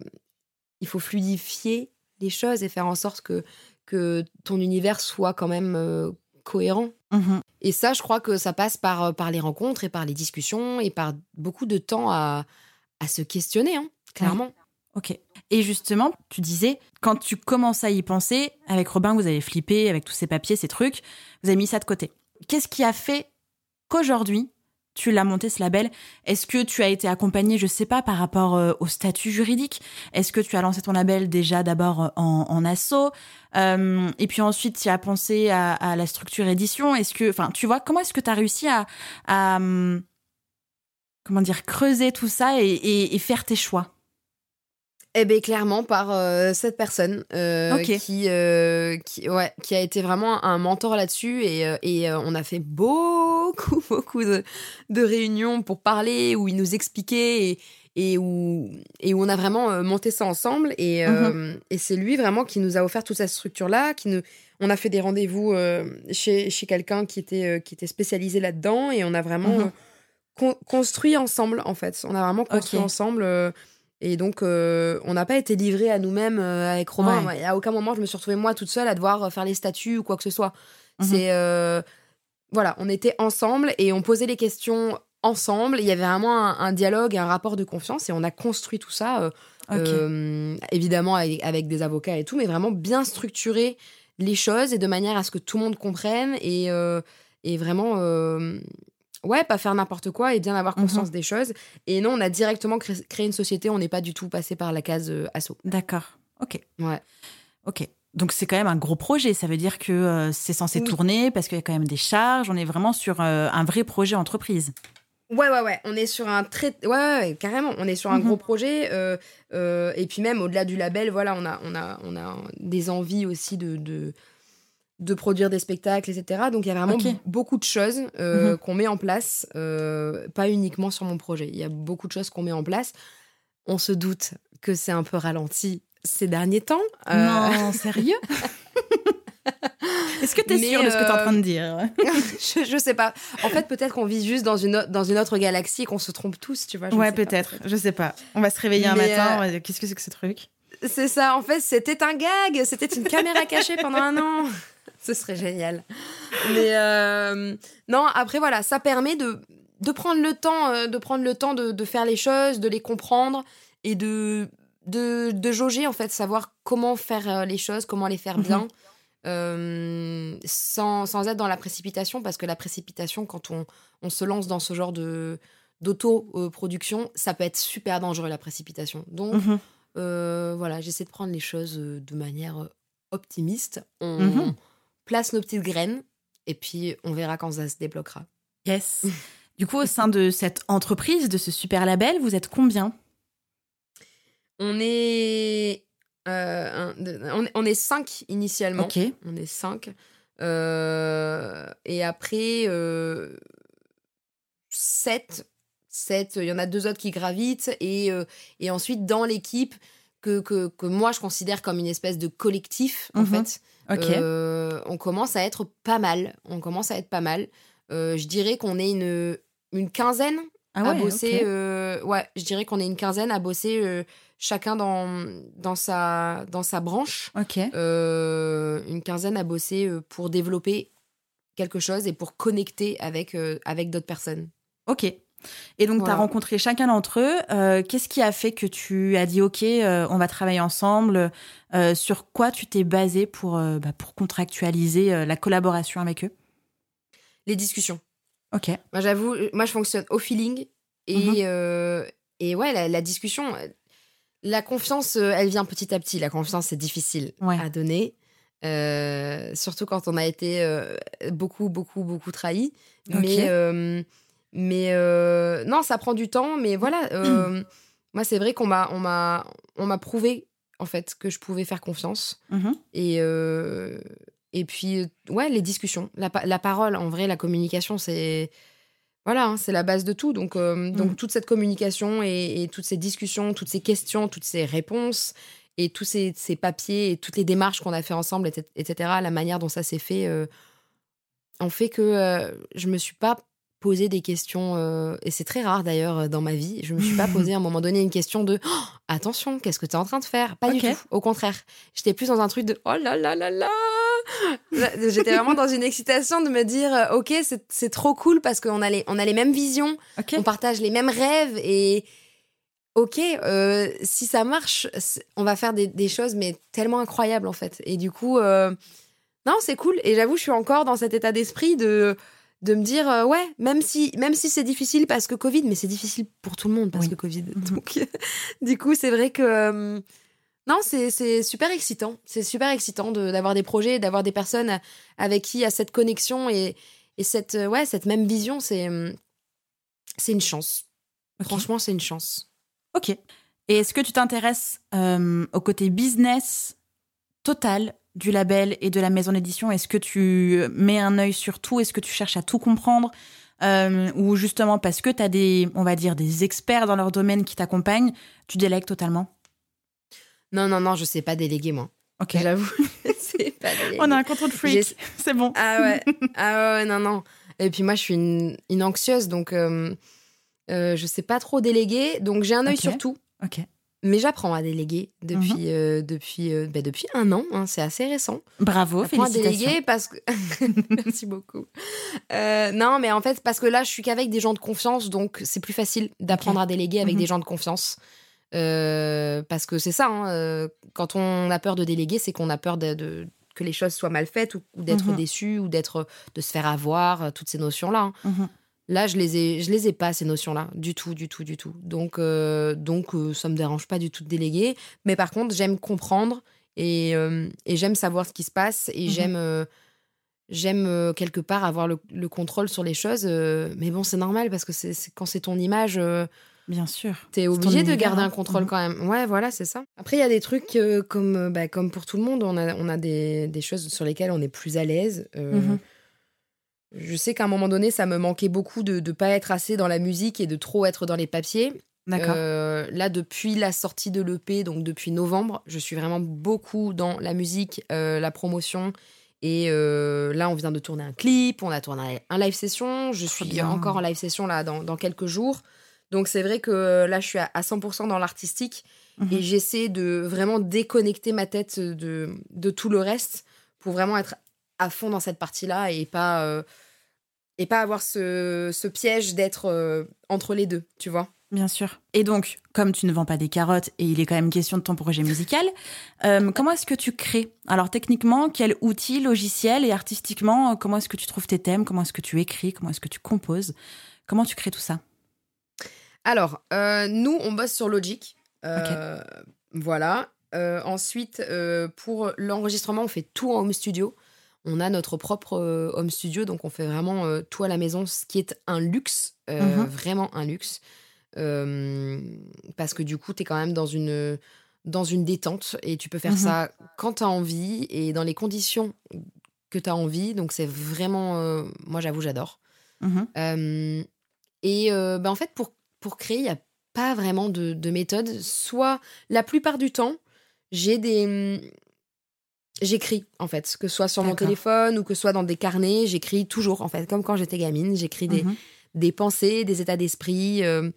il faut fluidifier les choses et faire en sorte que, que ton univers soit quand même euh, cohérent. Mhm. Et ça, je crois que ça passe par, par les rencontres et par les discussions et par beaucoup de temps à, à se questionner, hein, clairement. Ok. Et justement, tu disais, quand tu commences à y penser, avec Robin, vous avez flippé avec tous ces papiers, ces trucs, vous avez mis ça de côté. Qu'est-ce qui a fait qu'aujourd'hui, tu l'as monté ce label? Est-ce que tu as été accompagné, je sais pas, par rapport euh, au statut juridique? Est-ce que tu as lancé ton label déjà d'abord en, en asso? Euh, Et puis ensuite, tu as pensé à, la structure édition? Est-ce que, enfin, tu vois, comment est-ce que tu as réussi à, à, hum, comment dire, creuser tout ça et faire tes choix? Eh bien, clairement, par euh, cette personne euh, qui, euh, qui, ouais, qui a été vraiment un mentor là-dessus. Et, et on a fait beaucoup, beaucoup de, de réunions pour parler, où il nous expliquait et, et, où, et où on a vraiment monté ça ensemble. Et, euh, et c'est lui vraiment qui nous a offert toute cette structure-là. Qui nous, on a fait des rendez-vous chez, chez quelqu'un qui était, qui était spécialisé là-dedans. Et on a vraiment Mhm. con- construit ensemble, en fait. On a vraiment construit ensemble. Et donc, euh, on n'a pas été livrés à nous-mêmes euh, avec Romain. Ouais. À aucun moment, je me suis retrouvée moi toute seule à devoir euh, faire les statuts ou quoi que ce soit. Mhm. C'est. euh, voilà, on était ensemble et on posait les questions ensemble. Il y avait vraiment un, un dialogue, un rapport de confiance et on a construit tout ça, évidemment avec, avec des avocats et tout, mais vraiment bien structurer les choses et de manière à ce que tout le monde comprenne et, et vraiment. Ouais, pas faire n'importe quoi et bien avoir Mhm. conscience des choses. Et non, on a directement cré- créé une société, on n'est pas du tout passé par la case euh, asso. D'accord. Ok. Ouais. Ok. Donc c'est quand même un gros projet. Ça veut dire que euh, c'est censé Oui. tourner parce qu'il y a quand même des charges. On est vraiment sur euh, un vrai projet entreprise. Ouais, ouais, ouais. On est sur un très. Ouais, ouais, ouais, carrément. On est sur un Mhm. gros projet. euh, et puis même au-delà du label, voilà, on a, on a, on a des envies aussi de, de, de produire des spectacles, etc. Donc il y a vraiment beaucoup de choses euh, Mhm. qu'on met en place, euh, pas uniquement sur mon projet. Il y a beaucoup de choses qu'on met en place. On se doute que c'est un peu ralenti ces derniers temps. Euh, Non, sérieux? Est-ce que tu es Mais, sûr de ce que tu es en euh, train de dire? Je, je sais pas. En fait, peut-être qu'on vit juste dans une, dans une autre galaxie et qu'on se trompe tous, tu vois. je Ouais, peut-être. Je sais pas. On va se réveiller un matin. euh, va Qu'est-ce que c'est que ce truc? C'est ça, en fait, c'était un gag, c'était une caméra cachée pendant un an. Ce serait génial. Mais euh, non, après voilà, ça permet de, de prendre le temps, euh, de prendre le temps de, de faire les choses, de les comprendre et de, de, de jauger en fait, savoir comment faire euh, les choses, comment les faire bien. euh, sans, sans être dans la précipitation, parce que la précipitation, quand on, on se lance dans ce genre de d'auto-production, ça peut être super dangereux, la précipitation. Donc, Mhm. voilà, j'essaie de prendre les choses de manière optimiste. On Mhm. Place nos petites graines et puis on verra quand ça se débloquera. Yes. Du coup, au sein de cette entreprise, de ce super label, vous êtes combien? On est, euh, un- on, est- on est cinq initialement. Ok. On est cinq. Euh, et après, euh, sept. Sept. Il y en a deux autres qui gravitent. Et, et ensuite, dans l'équipe, que, que, que moi, je considère comme une espèce de collectif, en Mhm. fait. Euh, on commence à être pas mal. On commence à être pas mal. Euh, je dirais qu'on est une, une quinzaine ah à bosser. euh, ouais, je dirais qu'on est une quinzaine à bosser chacun dans, dans, sa, dans sa branche. Une quinzaine à bosser pour développer quelque chose et pour connecter avec, avec d'autres personnes. Ok. Et donc, tu as rencontré chacun d'entre eux. Euh, Qu'est-ce qui a fait que tu as dit, OK, euh, on va travailler ensemble Euh, Sur quoi tu t'es basé pour, bah, pour contractualiser la collaboration avec eux? Les discussions. Ok. Moi, j'avoue, moi, je fonctionne au feeling. Et, Mhm. et ouais, la, la discussion, La confiance, elle vient petit à petit. La confiance, c'est difficile Ouais. à donner. Surtout quand on a été beaucoup, beaucoup, beaucoup trahi. Mais, mais euh, non, ça prend du temps. Mais voilà, euh, moi, c'est vrai qu'on m'a, on m'a, on m'a prouvé en fait que je pouvais faire confiance. Mhm. Et euh, et puis ouais, les discussions, la, la parole, en vrai, la communication, c'est voilà, hein, c'est la base de tout. Donc donc Mhm. toute cette communication et, et toutes ces discussions, toutes ces questions, toutes ces réponses et tous ces, ces papiers et toutes les démarches qu'on a fait ensemble, etc., etc., la manière dont ça s'est fait, en fait que je me suis pas posé des questions euh, et c'est très rare d'ailleurs euh, dans ma vie. Je me suis pas posé à un moment donné une question de Oh, attention, qu'est-ce que tu es en train de faire? Pas du tout. Au contraire, j'étais plus dans un truc de oh là là là là. J'étais vraiment dans une excitation de me dire euh, ok c'est trop cool parce qu'on a les on a les mêmes visions, on partage les mêmes rêves et ok euh, si ça marche on va faire des, des choses mais tellement incroyables en fait. Et du coup euh, non c'est cool. Et j'avoue je suis encore dans cet état d'esprit de de me dire euh, ouais même si même si c'est difficile parce que Covid mais c'est difficile pour tout le monde parce Oui. que Covid Mhm. donc du coup c'est vrai que euh, non c'est super excitant c'est super excitant de- d'avoir des projets d'avoir des personnes avec qui il y a cette connexion et et cette euh, ouais cette même vision c'est c'est une chance franchement c'est une chance Ok. Et est-ce que tu t'intéresses euh, au côté business total du label et de la maison d'édition Est-ce que tu mets un œil sur tout? Est-ce que tu cherches à tout comprendre? Euh, Ou justement parce que tu as des, on va dire, des experts dans leur domaine qui t'accompagnent, tu délègues totalement? Non, non, non, je sais pas déléguer, moi. Ok. J'avoue, pas déléguer. On a un contrôle freak. C'est bon. Ah ouais, ah ouais, non, non. Et puis moi, je suis une, une anxieuse, donc euh, euh, je sais pas trop déléguer. Donc j'ai un œil sur tout. Ok. Mais j'apprends à déléguer depuis, Mhm. euh, depuis, euh, bah, depuis un an. hein, c'est assez récent. Bravo, J'apprends à déléguer parce que. Merci beaucoup. Euh, non, mais en fait, parce que là, je suis qu'avec des gens de confiance, donc c'est plus facile d'apprendre à déléguer avec Mhm. des gens de confiance. Parce que c'est ça, hein, quand on a peur de déléguer, c'est qu'on a peur de, de- que les choses soient mal faites ou, ou d'être Mhm. déçu ou d'être de se faire avoir, toutes ces notions-là. hein. Là, je les ai, je les ai pas ces notions-là, du tout, du tout, du tout. Donc, euh, donc, euh, ça me dérange pas du tout de déléguer. Mais par contre, j'aime comprendre et, euh, et j'aime savoir ce qui se passe et Mhm. j'aime, euh, j'aime quelque part avoir le, le contrôle sur les choses. mais bon, c'est normal parce que c'est quand c'est ton image, Bien sûr. t'es obligé de garder hein. un contrôle Mhm. quand même. Ouais, voilà, c'est ça. Après, il y a des trucs comme, bah, comme pour tout le monde, on a, on a des, des choses sur lesquelles on est plus à l'aise. Mhm. Je sais qu'à un moment donné, ça me manquait beaucoup de ne pas être assez dans la musique et de trop être dans les papiers. D'accord. Euh, là, depuis la sortie de l'EP, donc depuis novembre, je suis vraiment beaucoup dans la musique, euh, la promotion. Et euh, là, on vient de tourner un clip, on a tourné un live session. Je suis bien. encore en live session là dans, dans quelques jours. Donc c'est vrai que là, je suis à, à 100% dans l'artistique Mhm. et j'essaie de vraiment déconnecter ma tête de, de tout le reste pour vraiment être à fond dans cette partie-là et pas, euh, et pas avoir ce, ce piège d'être euh, entre les deux, tu vois. Bien sûr. Et donc, comme tu ne vends pas des carottes et il est quand même question de ton projet musical, euh, comment est-ce que tu crées? Alors techniquement, quel outil, logiciel et artistiquement, comment est-ce que tu trouves tes thèmes? Comment est-ce que tu écris? Comment est-ce que tu composes? Comment tu crées tout ça? Alors, nous, on bosse sur Logic. Voilà. Ensuite, pour l'enregistrement, on fait tout en home studio. On a notre propre euh, home studio, donc on fait vraiment euh, tout à la maison, ce qui est un luxe, euh, Mhm. vraiment un luxe. Euh, parce que du coup, tu es quand même dans une, dans une détente et tu peux faire Mhm. ça quand tu as envie et dans les conditions que tu as envie. Donc c'est vraiment... moi, j'avoue, j'adore. Mhm. Euh, et bah, en fait, pour, pour créer, il n'y a pas vraiment de, de méthode. Soit, la plupart du temps, j'ai des. J'écris, en fait, que ce soit sur mon téléphone ou que ce soit dans des carnets, j'écris toujours, en fait, comme quand j'étais gamine, j'écris des, Mhm. des pensées, des états d'esprit. euh,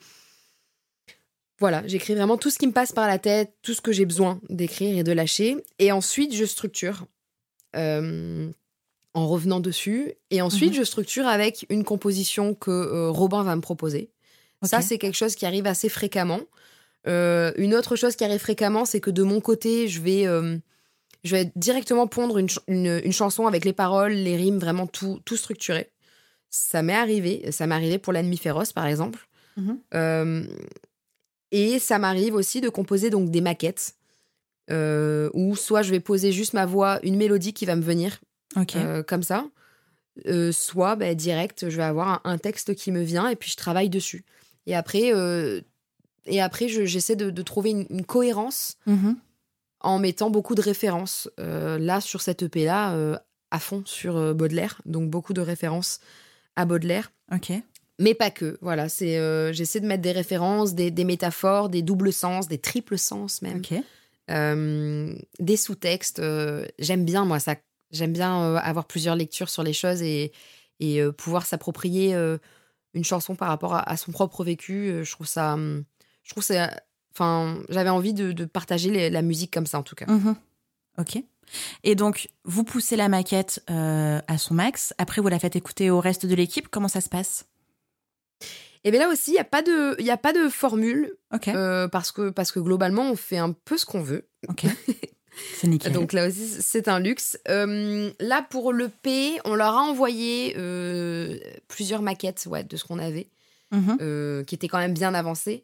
Voilà, j'écris vraiment tout ce qui me passe par la tête, tout ce que j'ai besoin d'écrire et de lâcher. Et ensuite, je structure euh, en revenant dessus. Et ensuite, Mhm. je structure avec une composition que euh, Robin va me proposer. Ça, c'est quelque chose qui arrive assez fréquemment. Une autre chose qui arrive fréquemment, c'est que de mon côté, je vais, je vais directement pondre une, ch- une- une chanson avec les paroles, les rimes, vraiment tout, tout structuré. Ça m'est arrivé. Ça m'est arrivé pour L'ennemi féroce, par exemple. Mhm. Euh, Et ça m'arrive aussi de composer donc des maquettes euh, où soit je vais poser juste ma voix, une mélodie qui va me venir euh, comme ça, soit bah, direct, je vais avoir un, texte qui me vient et puis je travaille dessus. Et après, et après j'essaie de, trouver une, cohérence mm-hmm. En mettant beaucoup de références. là, sur cette EP-là, à fond sur Baudelaire, donc beaucoup de références à Baudelaire. Ok mais pas que. Voilà, c'est euh, j'essaie de mettre des références, des, métaphores, des doubles sens, des triples sens même, euh, des sous-textes. Euh, j'aime bien moi ça. J'aime bien avoir plusieurs lectures sur les choses et, et pouvoir s'approprier une chanson par rapport à, son propre vécu. je trouve ça, je trouve ça. Enfin, j'avais envie de, partager la musique comme ça en tout cas. Mm-hmm. Ok. Et donc, vous poussez la maquette à son max. Après, vous la faites écouter au reste de l'équipe. Comment ça se passe? Et bien là aussi, il n'y a, pas de, y a pas de formule. Euh, parce, que, parce que globalement, on fait un peu ce qu'on veut. Ok. C'est nickel. Donc là aussi, c'est un luxe. Euh, là, pour le P, on leur a envoyé euh, plusieurs maquettes ouais, de ce qu'on avait, mhm. qui étaient quand même bien avancées.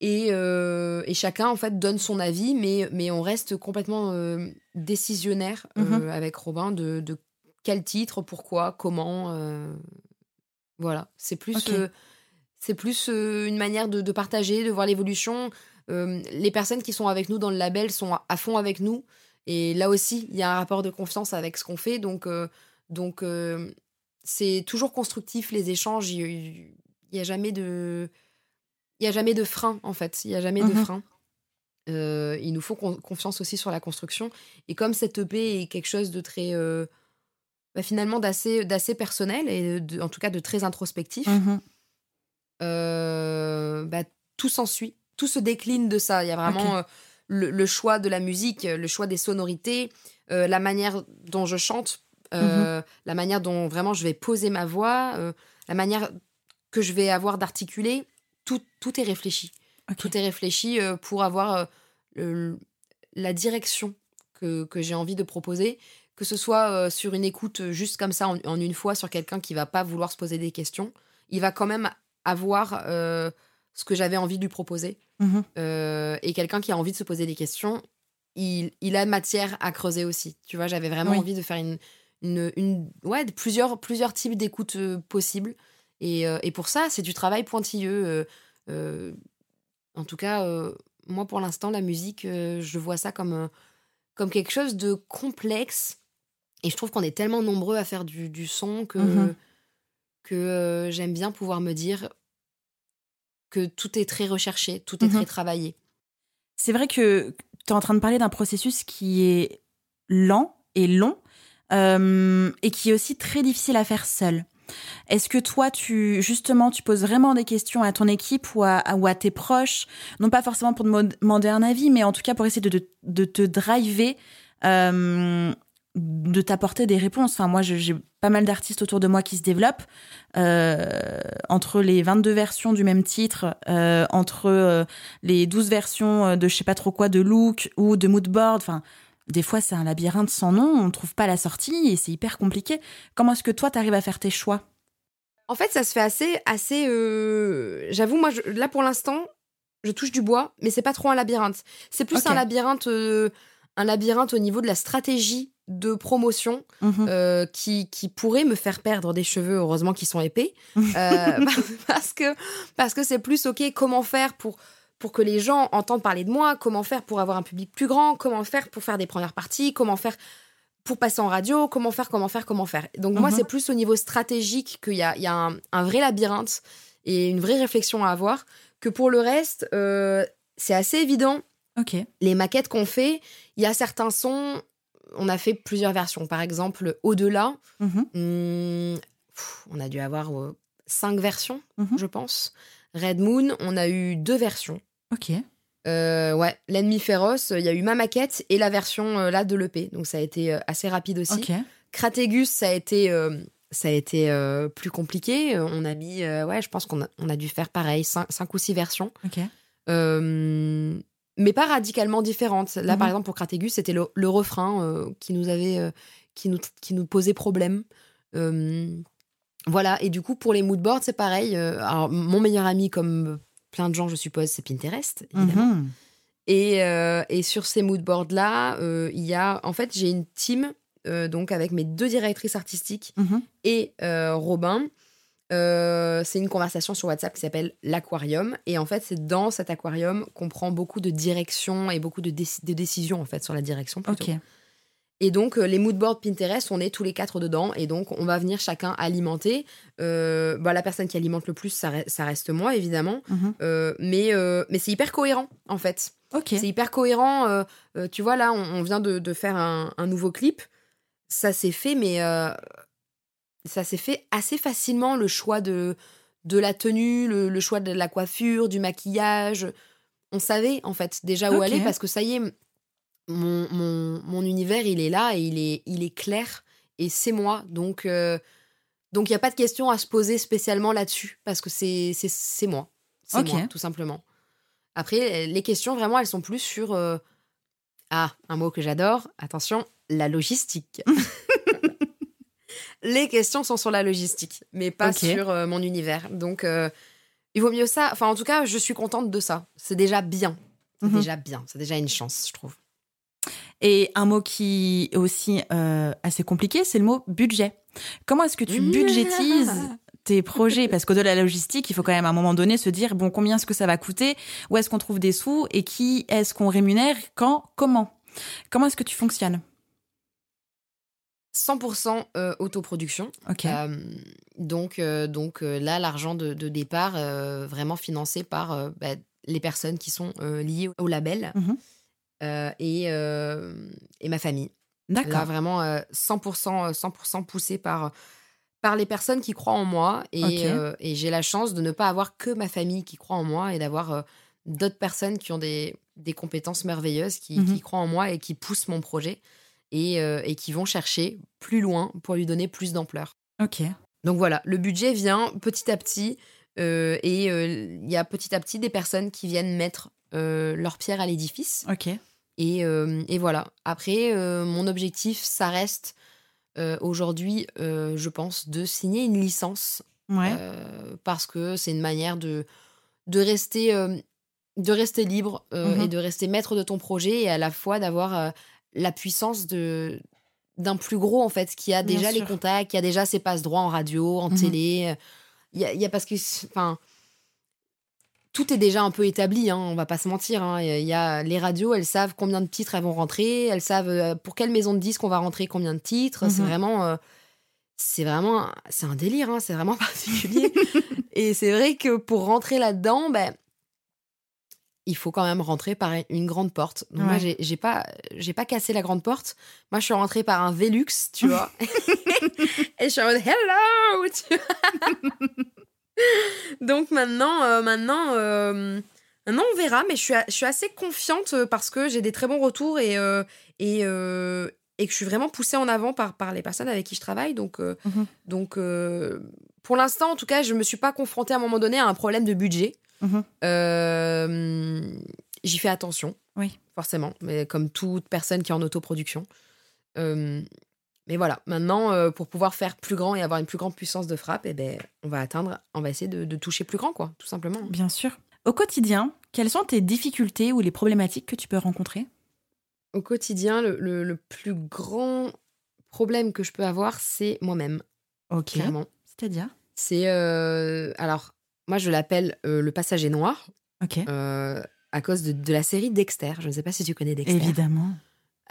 Et, et, chacun, en fait, donne son avis, mais, mais on reste complètement décisionnaire mhm. avec Robin de, de, quel titre, pourquoi, comment. voilà. C'est plus c'est plus euh, une manière de, partager, de voir l'évolution. Euh, les personnes qui sont avec nous dans le label sont à, fond avec nous. Et là aussi, il y a un rapport de confiance avec ce qu'on fait. Donc, euh, donc c'est toujours constructif, les échanges. Il n'y a jamais de... Il y a jamais de frein, en fait. Il n'y a jamais de mhm. frein. il nous faut confiance aussi sur la construction. Et comme cette EP est quelque chose de très... Bah, finalement d'assez personnel et en tout cas de très introspectif, mhm. Euh, bah, tout s'ensuit, tout se décline de ça. Il y a vraiment euh, le, choix de la musique, le choix des sonorités, euh, la manière dont je chante, mhm. la manière dont vraiment je vais poser ma voix, la manière que je vais avoir d'articuler. Tout, tout est réfléchi. Tout est réfléchi pour avoir la direction que, que j'ai envie de proposer, que ce soit sur une écoute juste comme ça en, en une fois sur quelqu'un qui va pas vouloir se poser des questions. Il va quand même avoir euh, ce que j'avais envie de lui proposer. Mhm. Euh, et quelqu'un qui a envie de se poser des questions, il, il a matière à creuser aussi. Tu vois, j'avais vraiment envie de faire une, une, une, ouais, plusieurs, plusieurs types d'écoute euh, possibles. Et, et, pour ça, c'est du travail pointilleux. en tout cas, moi, pour l'instant, la musique, je vois ça comme, comme quelque chose de complexe. Et je trouve qu'on est tellement nombreux à faire du, du son que, mhm. que j'aime bien pouvoir me dire que tout est très recherché, tout est très mhm. travaillé. C'est vrai que tu es en train de parler d'un processus qui est lent et long euh, et qui est aussi très difficile à faire seul. Est-ce que toi, tu justement, tu poses vraiment des questions à ton équipe ou à, ou à tes proches, non pas forcément pour demander un avis, mais en tout cas pour essayer de, te driver euh, de t'apporter des réponses. Enfin, moi, j'ai pas mal d'artistes autour de moi qui se développent euh, entre les 22 versions du même titre, euh, entre les 12 versions de je sais pas trop quoi de look ou de moodboard. Enfin, des fois, c'est un labyrinthe sans nom. On trouve pas la sortie et c'est hyper compliqué. Comment est-ce que toi, tu arrives à faire tes choix? En fait, ça se fait assez, assez. J'avoue, moi, là pour l'instant, je touche du bois, mais c'est pas trop un labyrinthe. C'est plus un labyrinthe, un labyrinthe au niveau de la stratégie de promotion mhm. euh, qui, qui pourrait me faire perdre des cheveux, heureusement qu'ils sont épais, euh, parce que parce que c'est plus ok comment faire pour pour que les gens entendent parler de moi, comment faire pour avoir un public plus grand, comment faire pour faire des premières parties, comment faire pour passer en radio, comment faire, comment faire, comment faire. Donc moi, Mhm. c'est plus au niveau stratégique qu'il y a, il y a un, un vrai labyrinthe et une vraie réflexion à avoir, que pour le reste, euh, c'est assez évident. Ok. Les maquettes qu'on fait, il y a certains sons, on a fait plusieurs versions. Par exemple, Au-delà, Mhm. hmm, on a dû avoir euh, cinq versions, Mhm. je pense. Red Moon, on a eu deux versions. Ok. Euh, ouais, L'ennemi féroce, il y a eu ma maquette et la version euh, là de l'EP. Donc ça a été euh, assez rapide aussi. Ok. Kratégus, ça a été, ça a été plus compliqué. On a mis, ouais, je pense qu'on a, on a dû faire pareil, cinq, ou six versions. Ok. Euh, mais pas radicalement différentes. Là, Mhm. par exemple, pour Kratégus, c'était le, le refrain qui nous avait, qui nous, qui nous posait problème. Voilà. Et du coup, pour les moodboards, c'est pareil. Alors, mon meilleur ami, comme plein de gens, je suppose, c'est Pinterest, évidemment. Mhm. Et, euh, et sur ces moodboards-là, euh, il y a. En fait, j'ai une team, euh, donc avec mes deux directrices artistiques Mhm. et Robin. C'est une conversation sur WhatsApp qui s'appelle l'aquarium. Et en fait, c'est dans cet aquarium qu'on prend beaucoup de directions et beaucoup de, déci- de décisions, en fait, sur la direction plutôt. Et donc, euh, les moodboards Pinterest, on est tous les quatre dedans. Et donc, on va venir chacun alimenter. Euh, bah, la personne qui alimente le plus, ça, re- ça reste moi, évidemment. Mhm. Euh, mais euh, mais c'est hyper cohérent, en fait. Ok. C'est hyper cohérent. tu vois, là, on, on vient de, de faire un, un nouveau clip. Ça s'est fait, mais ça s'est fait assez facilement, le choix de, de la tenue, le, le choix de la coiffure, du maquillage. On savait, en fait, déjà où aller, parce que ça y est, mon, mon, mon univers, il est là et il est, il est clair. Et c'est moi. Donc, euh, donc il n'y a pas de question à se poser spécialement là-dessus, parce que c'est moi. C'est moi, tout simplement. Après, les questions, vraiment, elles sont plus sur... euh, Ah, un mot que j'adore. Attention, la logistique. les questions sont sur la logistique, mais pas sur euh, mon univers. Donc, il vaut mieux ça. Enfin, en tout cas, je suis contente de ça. C'est déjà bien. C'est Mhm. déjà bien. C'est déjà une chance, je trouve. Et un mot qui est aussi euh, assez compliqué, c'est le mot budget. Comment est-ce que tu budgétises tes projets? Parce qu'au-delà de la logistique, il faut quand même à un moment donné se dire bon, combien est-ce que ça va coûter? Où est-ce qu'on trouve des sous? Et qui est-ce qu'on rémunère? Quand? Comment? Comment est-ce que tu fonctionnes? 100% euh, autoproduction. Ok. Euh, donc, euh, donc là, l'argent de, de départ, vraiment financé par bah, les personnes qui sont liées au label. Euh, et, euh, et ma famille. Là, D'accord. vraiment euh, 100%, euh, 100% poussé par, par les personnes qui croient en moi. Et, euh, et j'ai la chance de ne pas avoir que ma famille qui croit en moi et d'avoir euh, d'autres personnes qui ont des, des compétences merveilleuses, qui, Mhm. qui croient en moi et qui poussent mon projet et, euh, et qui vont chercher plus loin pour lui donner plus d'ampleur. Ok. Donc voilà, le budget vient petit à petit euh, et euh, il y a petit à petit des personnes qui viennent mettre euh, leur pierre à l'édifice. Ok. Et, euh, et voilà. Après, euh, mon objectif, ça reste euh, aujourd'hui, je pense, de signer une licence Ouais. parce que c'est une manière de, de, rester, de rester libre euh, Mhm. et de rester maître de ton projet et à la fois d'avoir euh, la puissance de d'un plus gros en fait qui a déjà les contacts qui a déjà ses passe droits en radio en Mhm. télé il y a, y a parce que enfin tout est déjà un peu établi, hein, on va pas se mentir. hein. Il y a les radios, elles savent combien de titres elles vont rentrer, elles savent euh, pour quelle maison de disques on va rentrer combien de titres. C'est Mhm. vraiment, euh, c'est vraiment, c'est un délire, hein, c'est vraiment particulier. Et c'est vrai que pour rentrer là-dedans, ben, il faut quand même rentrer par une grande porte. Donc moi, Ouais. j'ai pas, j'ai pas cassé la grande porte. Moi, je suis rentrée par un Velux, tu vois. Et je suis en mode hello, tu vois. Donc maintenant, euh, maintenant, euh, maintenant, on verra. Mais je suis, a- je suis assez confiante euh, parce que j'ai des très bons retours et euh, et et que je suis vraiment poussée en avant par par les personnes avec qui je travaille. Donc Mhm. donc pour l'instant, en tout cas, je me suis pas confrontée à un moment donné à un problème de budget. Mhm. J'y fais attention. Oui. Forcément, mais comme toute personne qui est en autoproduction. Mais voilà, maintenant, euh, pour pouvoir faire plus grand et avoir une plus grande puissance de frappe, eh ben, on va atteindre, on va essayer de, de toucher plus grand, quoi, tout simplement. Bien sûr. Au quotidien, quelles sont tes difficultés ou les problématiques que tu peux rencontrer? Au quotidien, le, le- le plus grand problème que je peux avoir, c'est moi-même, Ok. clairement. C'est-à-dire? C'est. euh, alors, moi, je l'appelle euh, le passager noir, Ok. à cause de, de la série Dexter. Je ne sais pas si tu connais Dexter. Évidemment.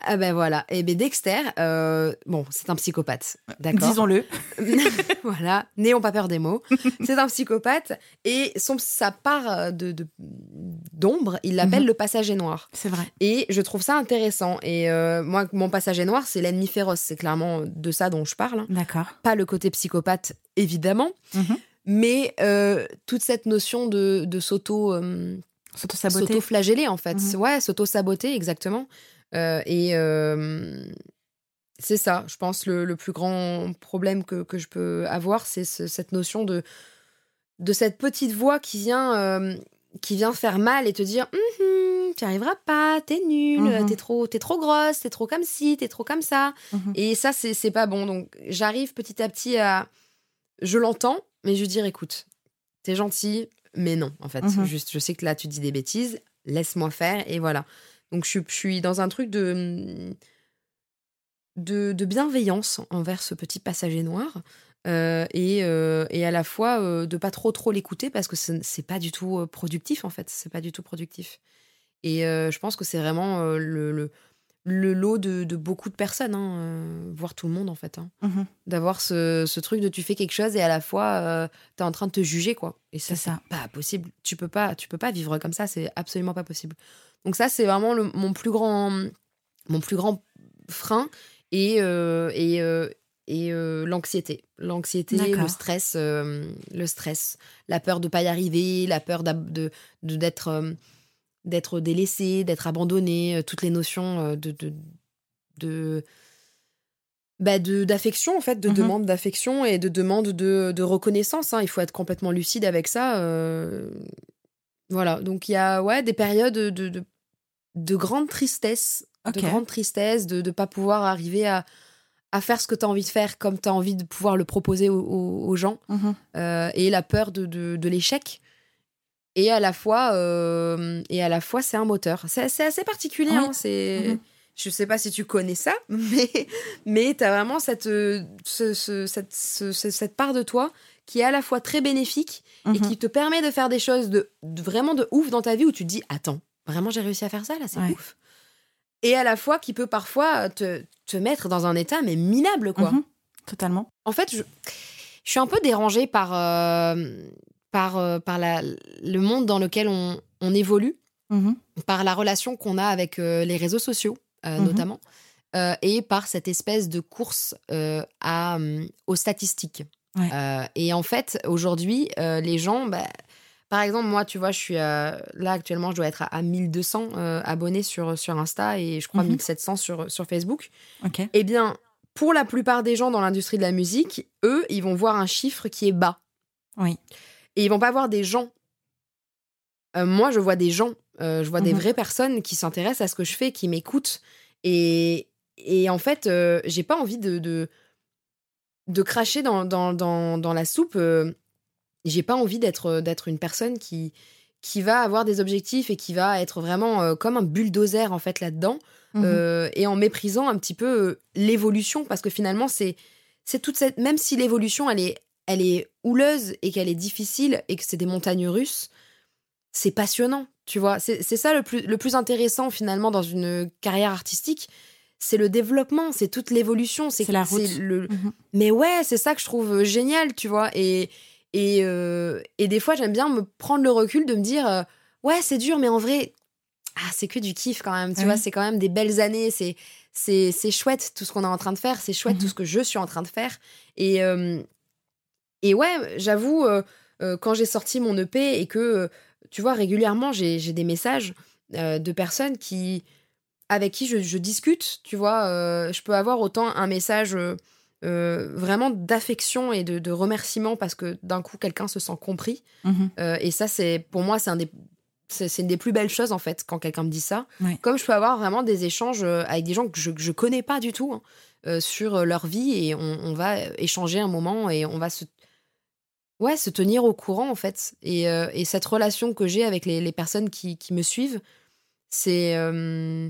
Ah ben voilà. Et ben Dexter, euh, bon, c'est un psychopathe, d'accord. Disons-le. voilà, n'ayons pas peur des mots. c'est un psychopathe et son, sa part de d'ombre, il l'appelle Mhm. le passager noir. C'est vrai. Et je trouve ça intéressant. Et euh, moi, mon passager noir, c'est l'ennemi féroce. C'est clairement de ça dont je parle. hein. D'accord. Pas le côté psychopathe, évidemment, Mhm. mais euh, toute cette notion de, de s'auto. S'auto-saboter. S'auto-flageller, en fait. Mhm. Ouais, s'auto-saboter, exactement. Euh, et euh, c'est ça, je pense, le, le plus grand problème que, que je peux avoir, c'est ce- cette notion de, de cette petite voix qui vient, euh, qui vient faire mal et te dire Hum, Tu n'y arriveras pas, t'es nul, Mhm. t'es trop, trop grosse, t'es trop comme ci, t'es trop comme ça. Mhm. Et ça, c'est pas bon. Donc, j'arrive petit à petit à. Je l'entends, mais je veux dire Écoute, t'es gentil, mais non, en fait. Mhm. Juste, je sais que là, tu dis des bêtises, laisse-moi faire, et voilà. Donc, je, suis- je suis dans un truc de, de, de bienveillance envers ce petit passager noir. euh, et, euh, et à la fois euh, de pas trop trop l'écouter parce que ce- c'est pas du tout euh, productif en fait. C'est pas du tout productif. Et je pense que c'est vraiment le, le, le lot de, de beaucoup de personnes hein, voire tout le monde en fait hein Mhm. d'avoir ce, ce truc de tu fais quelque chose et à la fois euh, t'es en train de te juger quoi. Et ça C'est pas possible. Tu peux pas tu peux pas vivre comme ça. C'est absolument pas possible donc ça c'est vraiment le- mon plus grand mon plus grand frein et euh, et euh, et euh, l'anxiété l'anxiété le stress le stress la peur de pas y arriver la peur de d'être d'être délaissé d'être abandonné toutes les notions de de, de bah d'affection en fait de Mhm. demande d'affection et de demande de, de reconnaissance hein. il faut être complètement lucide avec ça euh. voilà donc il y a ouais des périodes de de, de grande tristesse de grande tristesse de ne pas pouvoir arriver à à faire ce que tu as envie de faire comme tu as envie de pouvoir le proposer aux, gens Mhm. euh, et la peur de, de, de l'échec et à la fois euh, et à la fois c'est un moteur c'est assez particulier Oui. hein, c'est Mhm. je sais pas si tu connais ça mais mais t'as vraiment cette euh, ce- ce- cette, ce- ce- cette part de toi qui est à la fois très bénéfique et Mhm. qui te permet de faire des choses de, de- vraiment de ouf dans ta vie où tu te dis attends vraiment j'ai réussi à faire ça là c'est Ouais. ouf et à la fois qui peut parfois te, te mettre dans un état mais minable quoi Mhm. Totalement. en fait, je, je suis un peu dérangée par, euh, par, euh, par la, le monde dans lequel on, on évolue, Mhm. par la relation qu'on a avec euh, les réseaux sociaux, euh, Mhm. notamment, euh, et par cette espèce de course euh, à, euh, aux statistiques. Ouais. Euh, et en fait, aujourd'hui, euh, les gens, bah, par exemple, moi, tu vois, je suis euh, là actuellement, je dois être à, à 1200 euh, abonnés sur, sur Insta et je crois Mhm. 1700 sur, sur Facebook. Ok. Eh bien, pour la plupart des gens dans l'industrie de la musique, eux, ils vont voir un chiffre qui est bas. Oui. Et ils vont pas voir des gens. Euh, moi, je vois des gens. je vois des Mhm. vraies personnes qui s'intéressent à ce que je fais, qui m'écoutent. Et, et en fait, j'ai pas envie de, de, de cracher dans, dans, dans, dans la soupe. Euh, j'ai pas envie d'être d'être une personne qui, qui va avoir des objectifs et qui va être vraiment euh, comme un bulldozer, en fait, là-dedans. Mhm. Euh, et en méprisant un petit peu euh, l'évolution parce que finalement c'est c'est toute cette même si l'évolution elle est elle est houleuse et qu'elle est difficile et que c'est des montagnes russes c'est passionnant tu vois c'est ça le plus le plus intéressant finalement dans une carrière artistique c'est le développement c'est toute l'évolution C'est la route. le Mhm. mais ouais c'est ça que je trouve euh, génial tu vois et et euh, et des fois j'aime bien me prendre le recul de me dire euh, ouais c'est dur mais en vrai ah, c'est que du kiff quand même, tu vois, c'est quand même des belles années, c'est c'est chouette tout ce qu'on est en train de faire, c'est chouette Mhm. tout ce que je suis en train de faire et euh, et ouais, j'avoue quand j'ai sorti mon EP et que tu vois régulièrement j'ai des messages de personnes qui avec qui je, je discute, tu vois, je peux avoir autant un message euh, vraiment d'affection et de, de remerciement parce que d'un coup quelqu'un se sent compris Mhm. euh, et ça, c'est pour moi, c'est un des c'est une des plus belles choses en fait quand quelqu'un me dit ça. Comme je peux avoir vraiment des échanges euh, avec des gens que je, que je connais pas du tout hein, euh, sur leur vie et on, on va échanger un moment et on va se ouais se tenir au courant en fait et, euh, et cette relation que j'ai avec les, les personnes qui, qui me suivent c'est euh,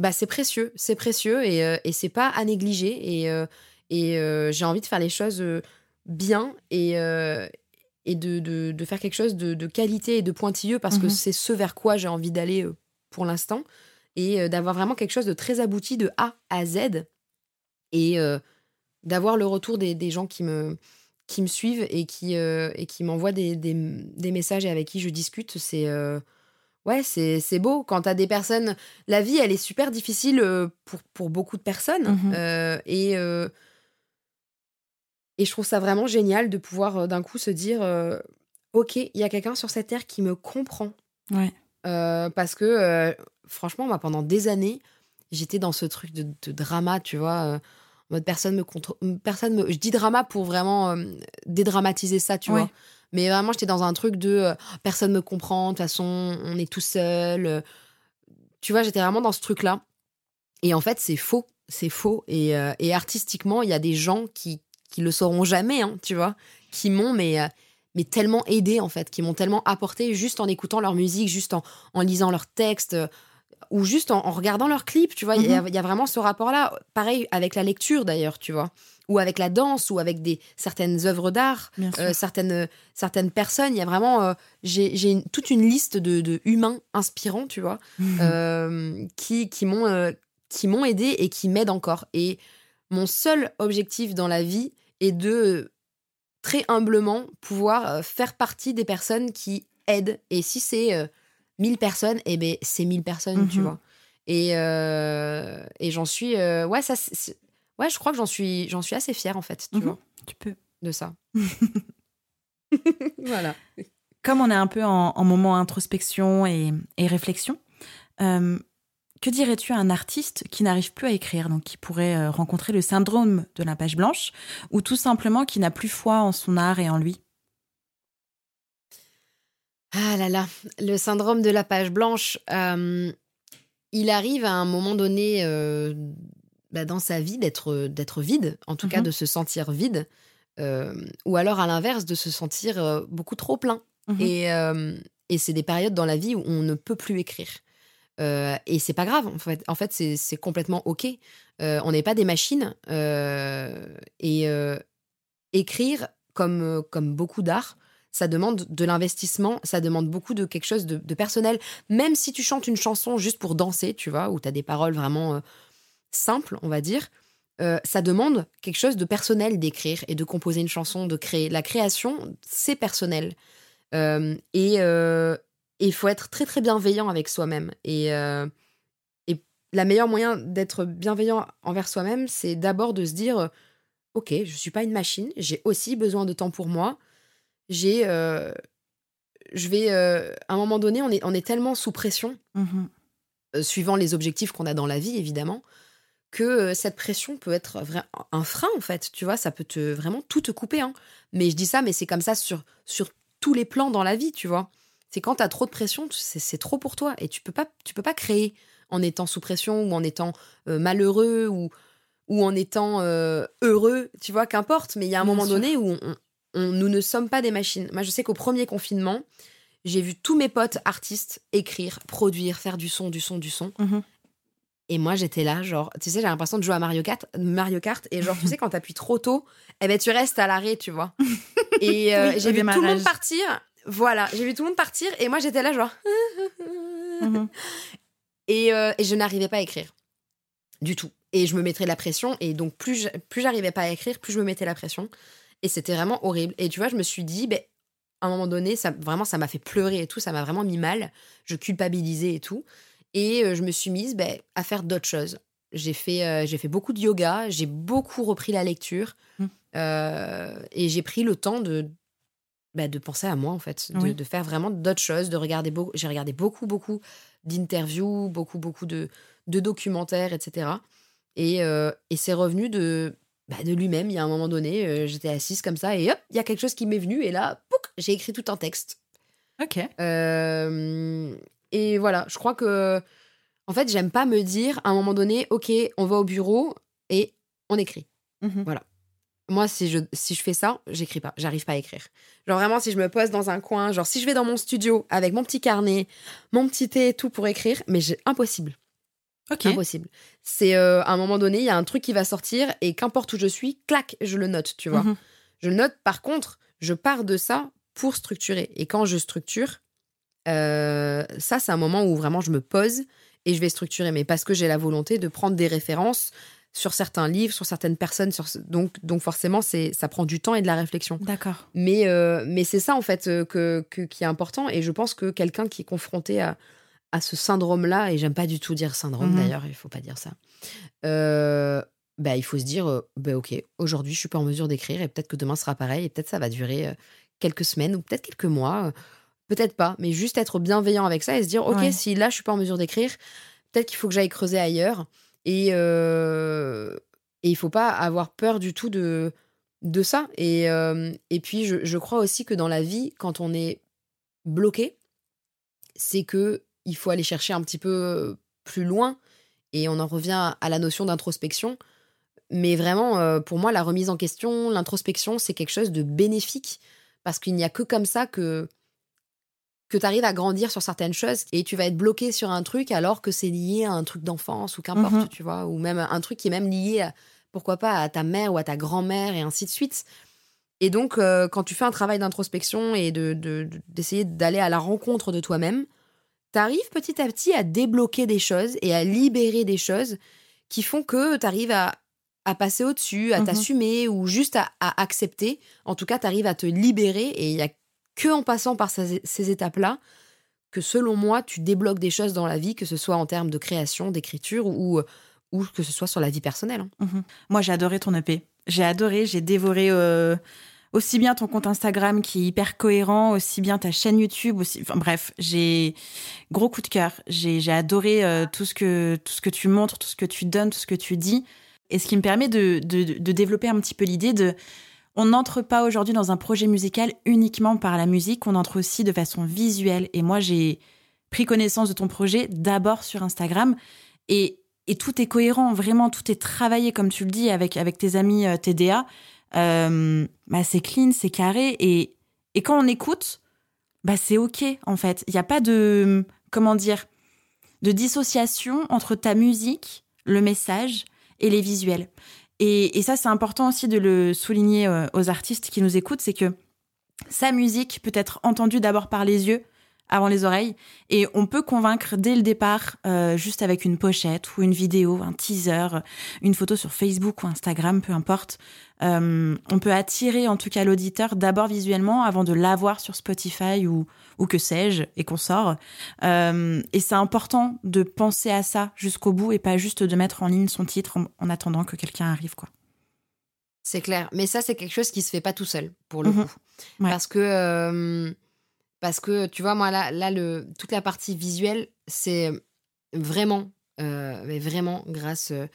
bah c'est précieux c'est précieux et, euh, et c'est pas à négliger et, euh, et euh, j'ai envie de faire les choses bien et, et de, de, de faire quelque chose de, de qualité et de pointilleux parce que Mhm. c'est ce vers quoi j'ai envie d'aller pour l'instant et d'avoir vraiment quelque chose de très abouti de A à Z et d'avoir le retour des, des gens qui me, qui me suivent et qui, et qui m'envoient des, des, des messages et avec qui je discute. C'est ouais, c'est beau. Quand t'as des personnes. La vie, elle est super difficile euh, pour, pour beaucoup de personnes. Mhm. euh, et, euh, et je trouve ça vraiment génial de pouvoir d'un coup se dire euh, Ok, il y a quelqu'un sur cette terre qui me comprend. Ouais. Parce que, franchement, moi, pendant des années, j'étais dans ce truc de, de drama, tu vois. en mode personne me personne me... Je dis drama pour vraiment dédramatiser ça, tu Ouais. vois. Mais vraiment, j'étais dans un truc de euh, personne me comprend, de toute façon, on est tout seul. euh. Tu vois, j'étais vraiment dans ce truc-là. Et en fait, c'est faux. C'est faux. Et, euh, artistiquement, il y a des gens qui, qui le sauront jamais, hein, tu vois, qui m'ont, mais, euh, mais tellement aidé en fait, qui m'ont tellement apporté juste en écoutant leur musique, juste en, en lisant leurs textes ou juste en, en regardant leurs clips, tu vois. Il y a- Mhm. il y, a vraiment ce rapport-là. Pareil avec la lecture d'ailleurs, tu vois, ou avec la danse, ou avec des certaines œuvres d'art, euh, certaines certaines personnes. Il y a vraiment, euh, j'ai une- toute une liste de, de humains inspirants, tu vois, euh, qui qui m'ont euh, qui m'ont aidé et qui m'aident encore. Et mon seul objectif dans la vie est de euh, très humblement pouvoir euh, faire partie des personnes qui aident. Et si c'est euh, 1000 personnes, eh ben c'est 1000 personnes, tu Mhm. vois. Et, euh, et j'en suis. euh, ouais, ça, ouais, je crois que j'en suis, j'en suis assez fière, en fait, tu Mhm. vois, Tu peux. de ça. voilà. Comme on est un peu en, en moment introspection et, et réflexion, euh, que dirais-tu à un artiste qui n'arrive plus à écrire, donc qui pourrait rencontrer le syndrome de la page blanche, ou tout simplement qui n'a plus foi en son art et en lui? Ah là là, le syndrome de la page blanche, euh, il arrive à un moment donné euh, bah, dans sa vie d'être d'être vide, en tout cas Mhm. de se sentir vide, euh, ou alors à l'inverse de se sentir beaucoup trop plein. Mhm. Et, et c'est des périodes dans la vie où on ne peut plus écrire. Et c'est pas grave, en fait, en fait c'est complètement OK. On n'est pas des machines. et écrire, comme, comme beaucoup d'art, ça demande de l'investissement, ça demande beaucoup de quelque chose de, personnel. Même si tu chantes une chanson juste pour danser, tu vois, où tu as des paroles vraiment euh, simples, on va dire, euh, ça demande quelque chose de personnel d'écrire et de composer une chanson, de créer. La création, c'est personnel. Euh, et il faut être très très bienveillant avec soi-même. Et, et la meilleure moyen d'être bienveillant envers soi-même, c'est d'abord de se dire, ok, je suis pas une machine, j'ai aussi besoin de temps pour moi. J'ai, euh, je vais, euh, à un moment donné, on est, on est tellement sous pression, Mhm. euh, suivant les objectifs qu'on a dans la vie, évidemment, que cette pression peut être un frein, en fait. Tu vois, ça peut te vraiment tout te couper. hein. Mais je dis ça, mais c'est comme ça sur, sur tous les plans dans la vie, tu vois. C'est quand tu as trop de pression, c'est trop pour toi. Et tu peux pas, tu peux pas créer en étant sous pression ou en étant malheureux ou, ou en étant euh, heureux, tu vois, qu'importe. Mais il y a un Bien moment sûr. donné où on- on- nous ne sommes pas des machines. Moi, je sais qu'au premier confinement, j'ai vu tous mes potes artistes écrire, produire, faire du son, du son, du son. Mhm. Et moi, j'étais là, genre, tu sais, j'ai l'impression de jouer à Mario Kart, Mario Kart et genre, tu sais, quand t'appuies trop tôt, eh ben, tu restes à l'arrêt, tu vois. Et euh, Oui, j'ai vu tout le monde partir. Voilà, j'ai vu tout le monde partir et moi, j'étais là, genre. Mhm. Et, euh, et je n'arrivais pas à écrire. Du tout. Et je me mettrais de la pression. Et donc, plus j'arrivais pas à écrire, plus je me mettais la pression. Et c'était vraiment horrible. Et tu vois, je me suis dit, ben, à un moment donné, ça, vraiment, ça m'a fait pleurer et tout. Ça m'a vraiment mis mal. Je culpabilisais et tout. Et euh, je me suis mise ben, à faire d'autres choses. J'ai fait, euh, j'ai fait beaucoup de yoga. J'ai beaucoup repris la lecture. Mm. Euh, et j'ai pris le temps de, ben, de penser à moi, en fait. De, Oui. de faire vraiment d'autres choses. De regarder beaucoup. J'ai regardé beaucoup, beaucoup d'interviews, beaucoup, beaucoup de, de documentaires, etc. Et, euh, et c'est revenu de, bah, de lui-même. Il y a un moment donné, euh, j'étais assise comme ça et hop, il y a quelque chose qui m'est venu et là, j'ai écrit tout un texte. Ok. Euh, et voilà, je crois que, en fait, j'aime pas me dire à un moment donné, ok, on va au bureau et on écrit. Mhm. Moi, si je, si je fais ça, j'écris pas. J'arrive pas à écrire. Genre vraiment, si je me pose dans un coin, genre si je vais dans mon studio avec mon petit carnet, mon petit thé et tout pour écrire, mais j'ai impossible. Ok. Impossible. C'est euh, à un moment donné, il y a un truc qui va sortir et qu'importe où je suis, clac, je le note, tu vois. Mhm. Je le note, par contre, je pars de ça pour structurer. Et quand je structure, euh, ça, c'est un moment où vraiment je me pose et je vais structurer. Mais parce que j'ai la volonté de prendre des références sur certains livres, sur certaines personnes. Sur... Donc, donc forcément, c'est ça prend du temps et de la réflexion. D'accord. Mais, euh, mais c'est ça, en fait, que, que- qui est important. Et je pense que quelqu'un qui est confronté à, à ce syndrome-là, et j'aime pas du tout dire syndrome Mhm. d'ailleurs, il faut pas dire ça, euh, bah, il faut se dire, euh, bah, ok, aujourd'hui, je suis pas en mesure d'écrire, et peut-être que demain sera pareil, et peut-être ça va durer euh, quelques semaines, ou peut-être quelques mois, euh, peut-être pas, mais juste être bienveillant avec ça et se dire, ok, Ouais. si là, je suis pas en mesure d'écrire, peut-être qu'il faut que j'aille creuser ailleurs. Et, euh, et il faut pas avoir peur du tout de, de ça. Et, et puis, je, je crois aussi que dans la vie, quand on est bloqué, c'est que il faut aller chercher un petit peu plus loin. Et on en revient à la notion d'introspection. Mais vraiment, pour moi, la remise en question, l'introspection, c'est quelque chose de bénéfique. Parce qu'il n'y a que comme ça que que tu arrives à grandir sur certaines choses et tu vas être bloqué sur un truc alors que c'est lié à un truc d'enfance ou qu'importe, Mhm. tu vois, ou même un truc qui est même lié, à, pourquoi pas, à ta mère ou à ta grand-mère et ainsi de suite. Et donc, euh, quand tu fais un travail d'introspection et de, de- de- d'essayer d'aller à la rencontre de toi-même, tu arrives petit à petit à débloquer des choses et à libérer des choses qui font que tu arrives à, à passer au-dessus, à Mhm. t'assumer ou juste à, à accepter. En tout cas, tu arrives à te libérer et il y a que en passant par ces, ces étapes-là que selon moi, tu débloques des choses dans la vie, que ce soit en termes de création, d'écriture ou, ou que ce soit sur la vie personnelle. hein. Mhm. Moi, j'ai adoré ton EP. J'ai adoré, j'ai dévoré euh, aussi bien ton compte Instagram qui est hyper cohérent, aussi bien ta chaîne YouTube. Enfin bref, j'ai gros coup de cœur. J'ai adoré euh, tout ce que tout ce que tu montres, tout ce que tu donnes, tout ce que tu dis, et ce qui me permet de de, de développer un petit peu l'idée de on n'entre pas aujourd'hui dans un projet musical uniquement par la musique, on entre aussi de façon visuelle. Et moi, j'ai pris connaissance de ton projet d'abord sur Instagram et, et tout est cohérent, vraiment, tout est travaillé, comme tu le dis, avec, avec tes amis euh, TDA. Euh, bah, c'est clean, c'est carré. Et, et quand on écoute, bah, c'est OK, en fait. Il n'y a pas de, comment dire, de dissociation entre ta musique, le message et les visuels. Et, et ça, c'est important aussi de le souligner euh, aux artistes qui nous écoutent, c'est que sa musique peut être entendue d'abord par les yeux, avant les oreilles, et on peut convaincre dès le départ, euh, juste avec une pochette ou une vidéo, un teaser, une photo sur Facebook ou Instagram, peu importe. Euh, on peut attirer en tout cas l'auditeur d'abord visuellement avant de l'avoir sur Spotify ou, ou que sais-je, et qu'on sort. Euh, et c'est important de penser à ça jusqu'au bout et pas juste de mettre en ligne son titre en, en attendant que quelqu'un arrive, quoi. C'est clair. Mais ça, c'est quelque chose qui se fait pas tout seul, pour le Mhm. coup. Ouais. Parce que, parce que, tu vois, moi, là, là le, toute la partie visuelle, c'est vraiment, euh, mais vraiment grâce euh,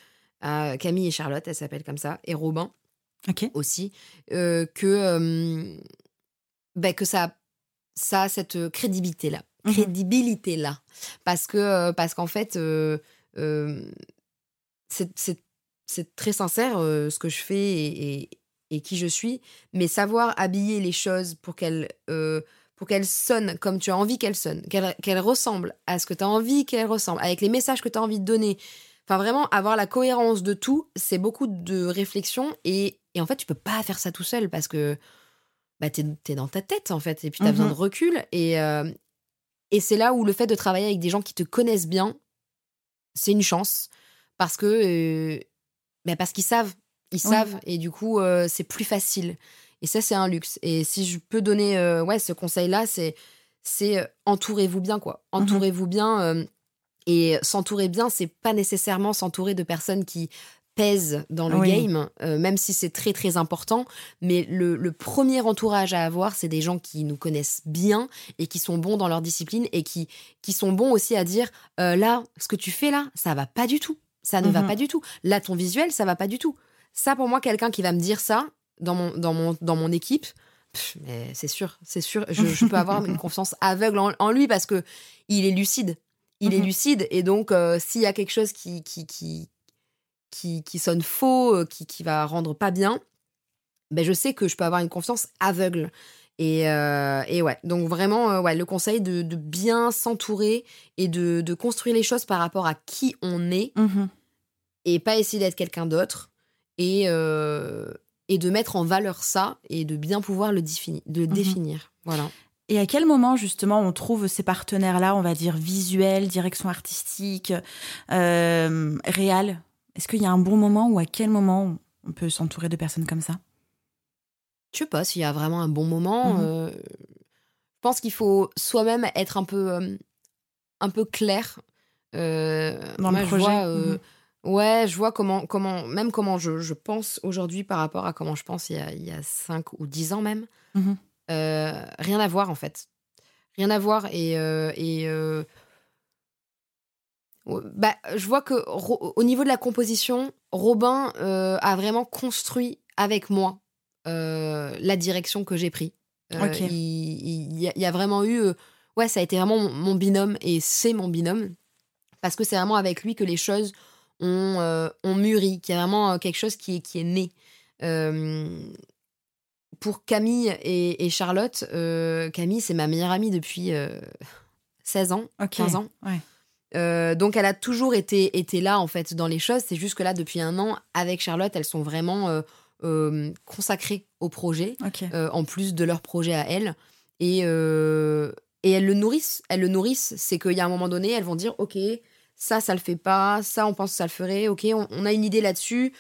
à Camille et Charlotte, elles s'appellent comme ça, et Robin aussi, euh, que, euh, ben, que ça, ça a cette crédibilité-là. Mhm. Crédibilité-là. Parce que, euh, parce qu'en fait, c'est- c'est c'est très sincère ce que je fais et, et- et qui je suis, mais savoir habiller les choses pour qu'elles pour qu'elles sonnent comme tu as envie qu'elles sonnent, qu'elles qu'elles ressemblent à ce que tu as envie qu'elles ressemblent, avec les messages que tu as envie de donner. Enfin, vraiment, avoir la cohérence de tout, c'est beaucoup de réflexion et, et en fait, tu peux pas faire ça tout seul parce que bah, tu es, dans ta tête en fait et puis tu as Mhm. besoin de recul. Et, euh, et c'est là où le fait de travailler avec des gens qui te connaissent bien, c'est une chance parce que euh, bah, parce qu'ils savent, ils Oui. savent et du coup euh, c'est plus facile. Et ça c'est un luxe. Et si je peux donner euh, ouais ce conseil là, c'est c'est euh, entourez-vous bien quoi. Entourez-vous bien euh, et s'entourer bien, c'est pas nécessairement s'entourer de personnes qui pèsent dans le Oui. game, euh, même si c'est très très important. Mais le, le premier entourage à avoir, c'est des gens qui nous connaissent bien et qui sont bons dans leur discipline et qui, qui sont bons aussi à dire euh, là, ce que tu fais là, ça va pas du tout. Ça ne va Mhm. pas du tout. Là, ton visuel, ça va pas du tout. Ça, pour moi, quelqu'un qui va me dire ça dans mon, dans mon, dans mon équipe, pff, mais c'est sûr, c'est sûr, je, je peux avoir une confiance aveugle en, en lui parce que il est lucide. Il est Mhm. lucide et donc euh, s'il y a quelque chose qui, qui, qui, qui, qui sonne faux, euh, qui, qui va rendre pas bien, ben je sais que je peux avoir une confiance aveugle. Et, euh, et ouais, donc vraiment, euh, ouais, le conseil de, de bien s'entourer et de, de construire les choses par rapport à qui on est Mhm. et pas essayer d'être quelqu'un d'autre et, euh, et de mettre en valeur ça et de bien pouvoir le, Mhm. définir. Voilà. Et à quel moment, justement, on trouve ces partenaires-là, on va dire visuels, direction artistique, euh, réel Est-ce qu'il y a un bon moment ou à quel moment on peut s'entourer de personnes comme ça? Je sais pas s'il y a vraiment un bon moment. Mhm. euh, je pense qu'il faut soi-même être un peu, euh, un peu clair. Euh, Dans moi, le je projet vois, Mhm. Ouais, je vois comment, comment même comment je, je pense aujourd'hui par rapport à comment je pense il y a, il y a 5 ou 10 ans même. Mhm. Euh, rien à voir en fait. Rien à voir. Et, euh, et euh, bah, je vois que au niveau de la composition, Robin a vraiment construit avec moi la direction que j'ai pris. Ok. il, y a, vraiment eu. ouais, ça a été vraiment mon, mon binôme et c'est mon binôme. Parce que c'est vraiment avec lui que les choses ont, euh, ont mûri, qu'il y a vraiment euh, quelque chose qui est, qui est né. Euh, pour Camille et, Charlotte, euh, Camille, c'est ma meilleure amie depuis 16 ans, 15 ans. donc elle a toujours été, été là en fait dans les choses. C'est juste que là, depuis un an, avec Charlotte, elles sont vraiment consacrées au projet, en plus de leur projet à elles. Et, et elles le nourrissent. Elles le nourrissent. C'est qu'il y a un moment donné, elles vont dire, ok, ça, ça le fait pas, ça, on pense que ça le ferait, ok, on, a une idée là-dessus.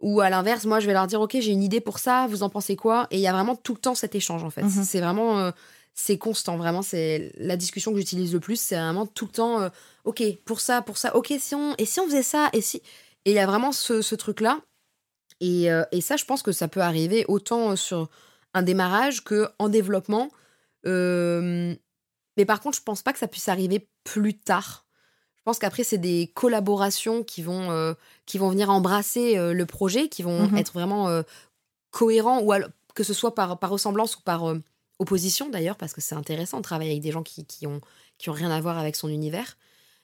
Ou à l'inverse, moi, je vais leur dire, ok, j'ai une idée pour ça, vous en pensez quoi? Et il y a vraiment tout le temps cet échange, en fait. Mhm. C'est vraiment, euh, c'est constant, vraiment, c'est la discussion que j'utilise le plus, c'est vraiment tout le temps, euh, ok, pour ça, pour ça, ok, si on, et si on faisait ça, et si... Et il y a vraiment ce, truc-là. Et, euh, et, ça, je pense que ça peut arriver autant sur un démarrage que en développement. mais par contre, je pense pas que ça puisse arriver plus tard. Je pense qu'après, c'est des collaborations qui vont, euh, qui vont venir embrasser euh, le projet, qui vont mhm. être vraiment euh, cohérents, ou que ce soit par, par ressemblance ou par opposition d'ailleurs, parce que c'est intéressant de travailler avec des gens qui, qui, ont, qui ont rien à voir avec son univers.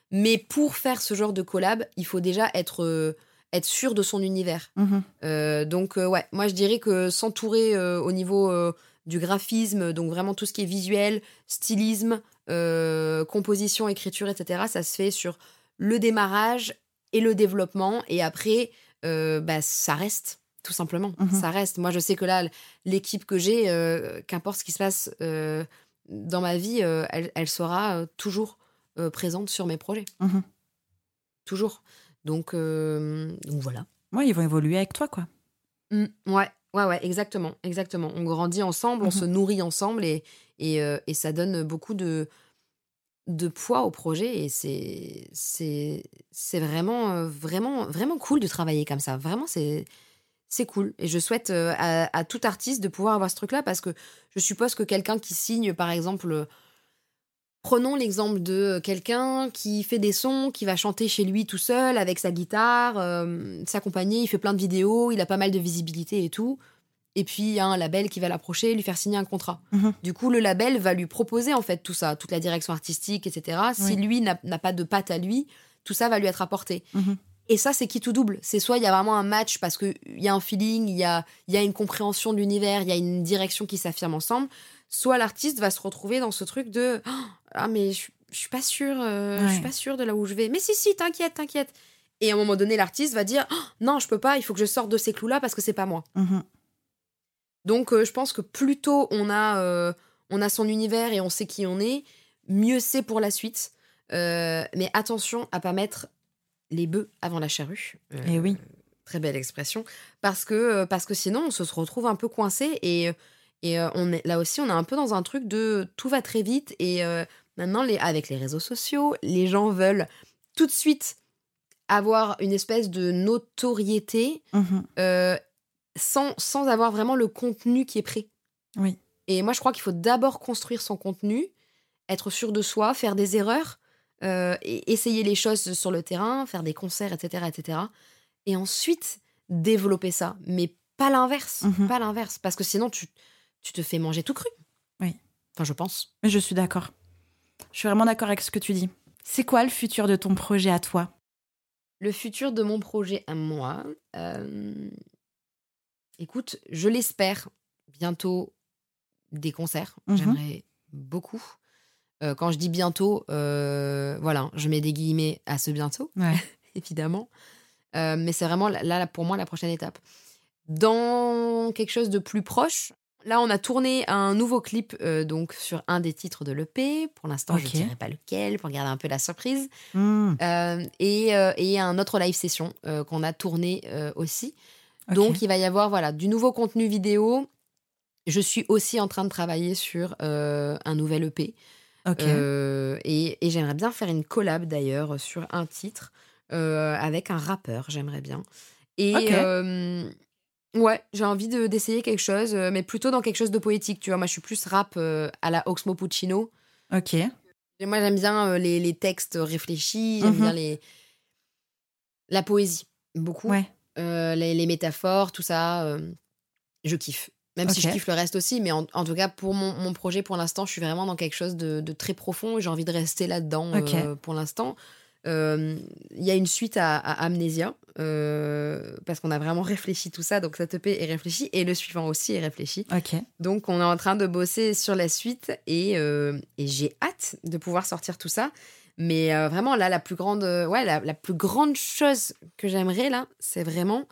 Mais pour faire ce genre de collab, il faut déjà être, être sûr de son univers. Mhm. donc, ouais, moi je dirais que s'entourer au niveau du graphisme, donc vraiment tout ce qui est visuel, stylisme, euh, composition, écriture, etc. Ça se fait sur le démarrage et le développement. Et après, euh, bah, ça reste, tout simplement. Mhm. Ça reste. Moi, je sais que là, l'équipe que j'ai, euh, qu'importe ce qui se passe dans ma vie, elle, sera toujours présente sur mes projets. Mhm. Toujours. Donc, donc voilà. Ouais, ils vont évoluer avec toi, quoi. Mmh, ouais, ouais, ouais, exactement, exactement. On grandit ensemble, on se nourrit ensemble et, euh, et, ça donne beaucoup de, de poids au projet et c'est c'est vraiment euh, vraiment vraiment cool de travailler comme ça vraiment c'est c'est cool et je souhaite euh, à, tout artiste de pouvoir avoir ce truc là parce que je suppose que quelqu'un qui signe par exemple prenons l'exemple de quelqu'un qui fait des sons qui va chanter chez lui tout seul avec sa guitare s'accompagner il fait plein de vidéos il a pas mal de visibilité et tout et puis il y a un label qui va l'approcher, lui faire signer un contrat. Mhm. Du coup, le label va lui proposer en fait tout ça, toute la direction artistique, etc. Si lui n'a pas de patte à lui, tout ça va lui être apporté. Mhm. Et ça, c'est qui tout double? C'est soit il y a vraiment un match parce qu'il y a un feeling, il y a, y a une compréhension de l'univers, il y a une direction qui s'affirme ensemble, soit l'artiste va se retrouver dans ce truc de ah mais je, suis pas sûr, euh, je suis pas sûr de là où je vais. Mais si si, t'inquiète, t'inquiète. Et à un moment donné, l'artiste va dire non, je peux pas, il faut que je sorte de ces clous-là parce que c'est pas moi. Mhm. Donc euh, je pense que plus tôt on a, euh, on a son univers et on sait qui on est, mieux c'est pour la suite. Mais attention à pas mettre les bœufs avant la charrue. et eh oui. Très belle expression. Parce que, parce que sinon, on se retrouve un peu coincé. Et, et on est, là aussi, on est un peu dans un truc de tout va très vite. Et maintenant, les, avec les réseaux sociaux, les gens veulent tout de suite avoir une espèce de notoriété. Mmh sans, sans avoir vraiment le contenu qui est prêt. Oui. Et moi, je crois qu'il faut d'abord construire son contenu, être sûr de soi, faire des erreurs, euh, et essayer les choses sur le terrain, faire des concerts, etc., etc. Et ensuite, développer ça. Mais pas l'inverse. Mhm. Pas l'inverse. Parce que sinon, tu, tu te fais manger tout cru. Oui. Enfin, je pense. Mais je suis d'accord. Je suis vraiment d'accord avec ce que tu dis. C'est quoi le futur de ton projet à toi? Le futur de mon projet à moi, euh, Écoute, je l'espère, bientôt des concerts. Mhm. J'aimerais beaucoup. Euh, quand je dis bientôt, euh, voilà, je mets des guillemets à ce bientôt, évidemment. Mais c'est vraiment là, pour moi la prochaine étape. Dans quelque chose de plus proche, là on a tourné un nouveau clip donc sur un des titres de l'EP. Pour l'instant, je ne dirai pas lequel pour garder un peu la surprise. Hmm. et, et, un autre live session qu'on a tourné aussi. Donc, il va y avoir voilà, du nouveau contenu vidéo. Je suis aussi en train de travailler sur euh, un nouvel EP. Euh, et, j'aimerais bien faire une collab d'ailleurs sur un titre euh, avec un rappeur, j'aimerais bien. Et ouais, j'ai envie d'essayer quelque chose, mais plutôt dans quelque chose de poétique. Tu vois, moi je suis plus rap à la Oxmo Puccino. Ok. moi j'aime bien les, les, textes réfléchis, j'aime bien mhm. les... la poésie, beaucoup. Ouais. Euh, les, métaphores, tout ça, euh, je kiffe. Même si je kiffe le reste aussi, mais en, tout cas, pour mon, projet, pour l'instant, je suis vraiment dans quelque chose de, très profond et j'ai envie de rester là-dedans euh, pour l'instant. Il y a une suite à, à Amnesia, parce qu'on a vraiment réfléchi tout ça. Donc cette EP est réfléchi et le suivant aussi est réfléchi. Ok. Donc on est en train de bosser sur la suite et, et j'ai hâte de pouvoir sortir tout ça. Mais vraiment, là, la plus grande, ouais, la, la plus grande chose que j'aimerais, là, c'est vraiment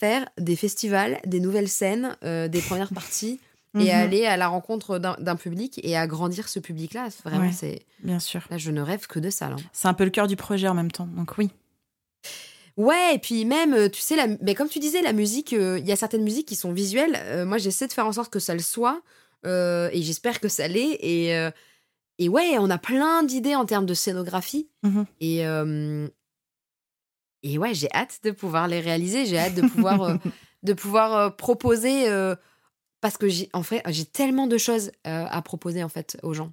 faire des festivals, des nouvelles scènes, des premières parties et Mhm. aller à la rencontre d'un public et agrandir ce public-là. Vraiment, Ouais. c'est Bien sûr. là, je ne rêve que de ça. C'est un peu le cœur du projet en même temps. Donc oui. Ouais, et puis même, euh, tu sais, la, mais comme tu disais, la musique, euh, il y a certaines musiques qui sont visuelles. Euh, moi, j'essaie de faire en sorte que ça le soit, euh, et j'espère que ça l'est. Et, et ouais, on a plein d'idées en termes de scénographie. Mhm. Et, et ouais, j'ai hâte de pouvoir les réaliser. J'ai hâte de pouvoir, de pouvoir proposer, parce que j'ai, en fait, j'ai tellement de choses euh, à proposer en fait aux gens.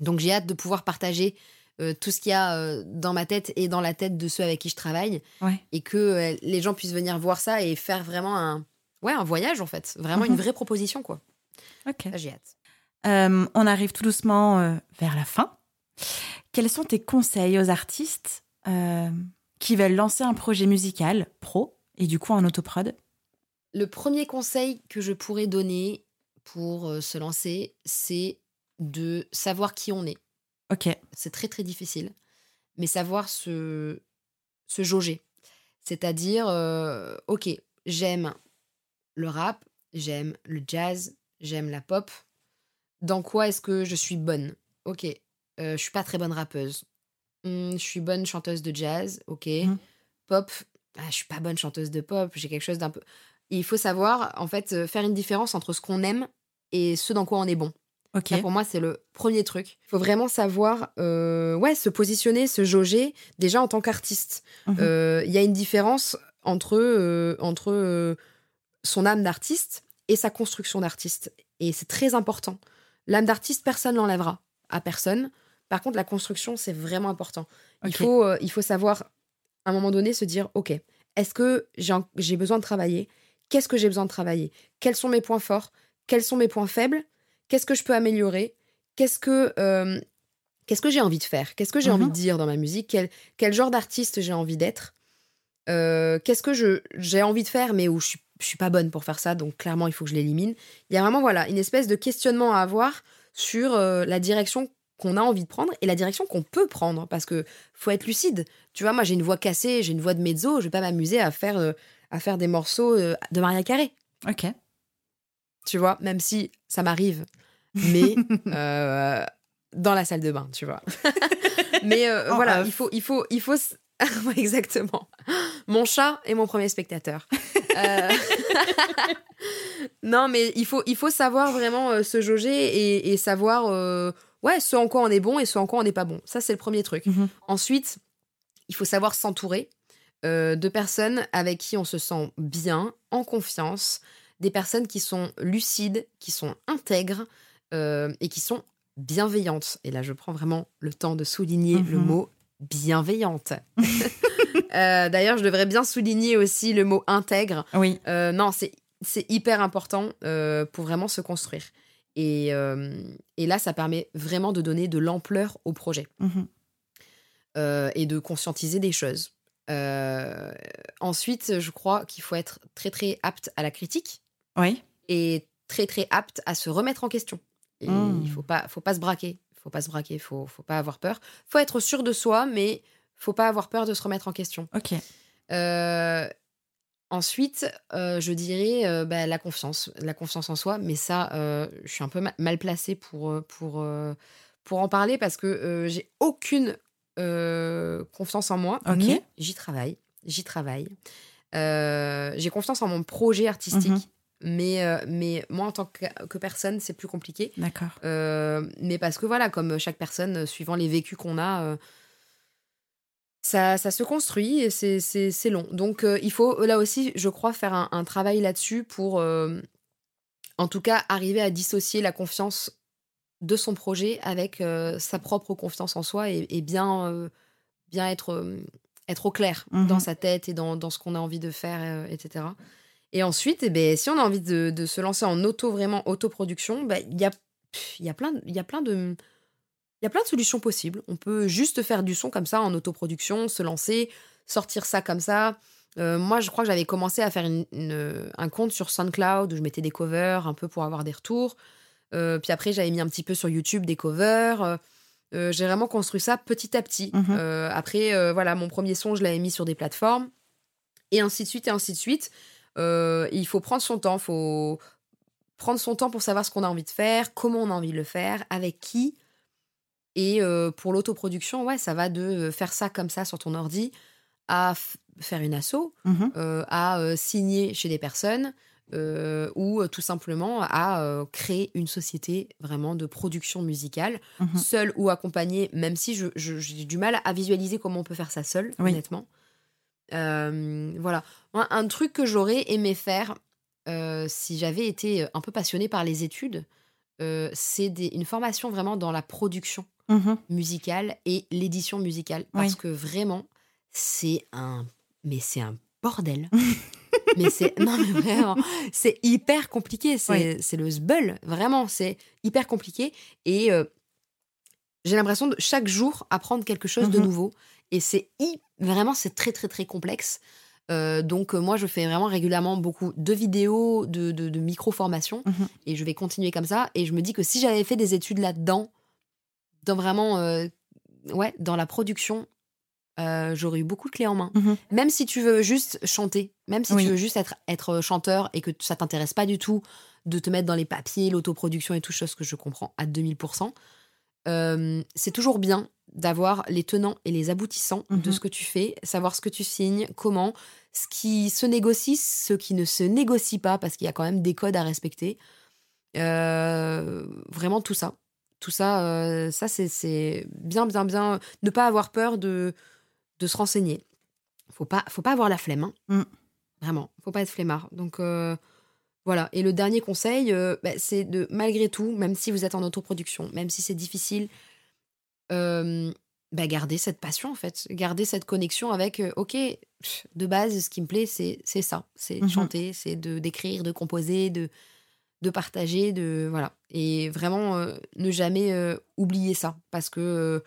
Donc j'ai hâte de pouvoir partager euh, tout ce qu'il y a euh, dans ma tête et dans la tête de ceux avec qui je travaille Ouais. et que les gens puissent venir voir ça et faire vraiment un ouais un voyage en fait vraiment une Mhm. vraie proposition quoi Ok. j'ai hâte on arrive tout doucement vers la fin. Quels sont tes conseils aux artistes qui veulent lancer un projet musical pro et du coup en autoprod? Le premier conseil que je pourrais donner pour euh, se lancer c'est de savoir qui on est. Ok. c'est très très difficile mais savoir se se jauger. C'est-à-dire euh, ok j'aime le rap j'aime le jazz j'aime la pop. Dans quoi est-ce que je suis bonne? Ok euh, je suis pas très bonne rappeuse. Hmm, je suis bonne chanteuse de jazz ok. Mhm. pop ah, je suis pas bonne chanteuse de pop j'ai quelque chose d'un peu Et il faut savoir en fait euh, faire une différence entre ce qu'on aime et ce dans quoi on est bon ça, pour moi, c'est le premier truc. Il faut vraiment savoir euh, ouais, se positionner, se jauger, déjà en tant qu'artiste. Mhm. Euh, Il y a une différence entre, euh, entre son âme d'artiste et sa construction d'artiste. Et c'est très important. L'âme d'artiste, personne l'enlèvera à personne. Par contre, la construction, c'est vraiment important. Il, faut, il faut savoir, à un moment donné, se dire, OK, est-ce que j'ai besoin de travailler? Qu'est-ce que j'ai besoin de travailler? Quels sont mes points forts? Quels sont mes points faibles? Qu'est-ce que je peux améliorer? Qu'est-ce que euh, qu'est-ce que j'ai envie de faire? Qu'est-ce que j'ai envie de dire dans ma musique? Quel, quel genre d'artiste j'ai envie d'être? Euh, Qu'est-ce que je j'ai envie de faire mais où je suis, je suis pas bonne pour faire ça donc clairement il faut que je l'élimine. Il y a vraiment voilà une espèce de questionnement à avoir sur euh, la direction qu'on a envie de prendre et la direction qu'on peut prendre parce que faut être lucide. Tu vois moi j'ai une voix cassée, j'ai une voix de mezzo, je vais pas m'amuser à faire euh, à faire des morceaux euh, de Maria Carré Ok. tu vois, même si ça m'arrive, mais euh, dans la salle de bain, tu vois. mais euh, voilà, off. il faut, il faut, il faut, exactement. Mon chat est mon premier spectateur. Euh, non, mais il faut, il faut savoir vraiment euh, se jauger et, et savoir, euh, ouais, ce en quoi on est bon et ce en quoi on n'est pas bon. Ça, c'est le premier truc. Mhm. Ensuite, il faut savoir s'entourer euh, de personnes avec qui on se sent bien, en confiance, des personnes qui sont lucides, qui sont intègres euh, et qui sont bienveillantes. Et là, je prends vraiment le temps de souligner le Mhm. mot bienveillante. Euh, D'ailleurs, je devrais bien souligner aussi le mot intègre. Oui. Non, c'est hyper important pour vraiment se construire. Et, et là, ça permet vraiment de donner de l'ampleur au projet Mhm. et de conscientiser des choses. Euh, ensuite, je crois qu'il faut être très très apte à la critique Oui. et très très apte à se remettre en question. Et Mm. il faut pas faut pas se braquer, faut pas se braquer, faut faut pas avoir peur. Faut être sûr de soi, mais faut pas avoir peur de se remettre en question. Ok. Euh, ensuite, euh, je dirais bah, la confiance, la confiance en soi. Mais ça, je suis un peu ma- mal placée pour, pour, pour en parler parce que j'ai aucune euh, confiance en moi. Mais j'y travaille, j'y travaille. Euh, j'ai confiance en mon projet artistique. Mhm. Mais, euh, mais moi, en tant que, que personne, c'est plus compliqué. D'accord. Mais parce que voilà, comme chaque personne, suivant les vécus qu'on a, ça, ça se construit et c'est- long. Donc il faut là aussi, je crois, faire un, un travail là-dessus pour, en tout cas, arriver à dissocier la confiance de son projet avec euh, sa propre confiance en soi et, et bien, euh, bien être, euh, être au clair Mhm. dans sa tête et dans, dans ce qu'on a envie de faire, etc. Et ensuite, eh ben, si on a envie de, de se lancer en auto, vraiment autoproduction, ben, il y, a, y, a plein y a plein de. Il y a plein de solutions possibles. On peut juste faire du son comme ça en autoproduction, se lancer, sortir ça comme ça. Euh, moi, je crois que j'avais commencé à faire un compte sur SoundCloud où je mettais des covers un peu pour avoir des retours. Euh, puis après, j'avais mis un petit peu sur YouTube des covers. Euh, j'ai vraiment construit ça petit à petit. Mhm. après, voilà, mon premier son, je l'avais mis sur des plateformes. Et ainsi de suite, et ainsi de suite. il faut prendre son temps. Il faut prendre son temps pour savoir ce qu'on a envie de faire, comment on a envie de le faire, avec qui. Et pour l'autoproduction, ouais, ça va de faire ça comme ça sur ton ordi à faire une asso, Mhm. euh, à euh, signer chez des personnes euh, ou euh, tout simplement à euh, créer une société vraiment de production musicale, Mhm. seule ou accompagnée, même si je- je- j'ai du mal à visualiser comment on peut faire ça seul, Oui. honnêtement. Euh, voilà. Moi, un truc que j'aurais aimé faire si j'avais été un peu passionnée par les études, c'est une formation vraiment dans la production Mhm. musicale et l'édition musicale parce Oui. que vraiment c'est un mais c'est un bordel mais c'est non mais vraiment c'est hyper compliqué c'est c'est le sbull vraiment c'est hyper compliqué et euh, j'ai l'impression de chaque jour apprendre quelque chose de Mhm. nouveau et c'est vraiment c'est très très très complexe Euh, donc euh, moi je fais vraiment régulièrement beaucoup de vidéos de, de, de micro-formations Mhm. et je vais continuer comme ça et je me dis que si j'avais fait des études là-dedans dans vraiment euh, ouais dans la production euh, j'aurais eu beaucoup de clés en main Mhm. même si tu veux juste chanter même si Oui. tu veux juste être être chanteur et que ça t'intéresse pas du tout de te mettre dans les papiers l'autoproduction et tout chose que je comprends à 2000% euh, c'est toujours bien d'avoir les tenants et les aboutissants de Mhm. ce que tu fais, savoir ce que tu signes, comment, ce qui se négocie, ce qui ne se négocie pas, parce qu'il y a quand même des codes à respecter. Euh, vraiment tout ça. Tout ça, euh, ça c'est bien, bien, bien. Ne pas avoir peur de, de se renseigner. Faut pas, faut pas avoir la flemme. hein. Mm. Vraiment, faut pas être flemmard. Donc euh, voilà. Et le dernier conseil, euh, bah, c'est de malgré tout, même si vous êtes en autoproduction, même si c'est difficile, euh, bah, garder cette passion en fait, garder cette connexion avec. ok, de base, ce qui me plaît, c'est c'est ça, c'est de Mhm. chanter, c'est de d'écrire, de composer, de de partager, de voilà. Et vraiment ne jamais oublier ça, parce que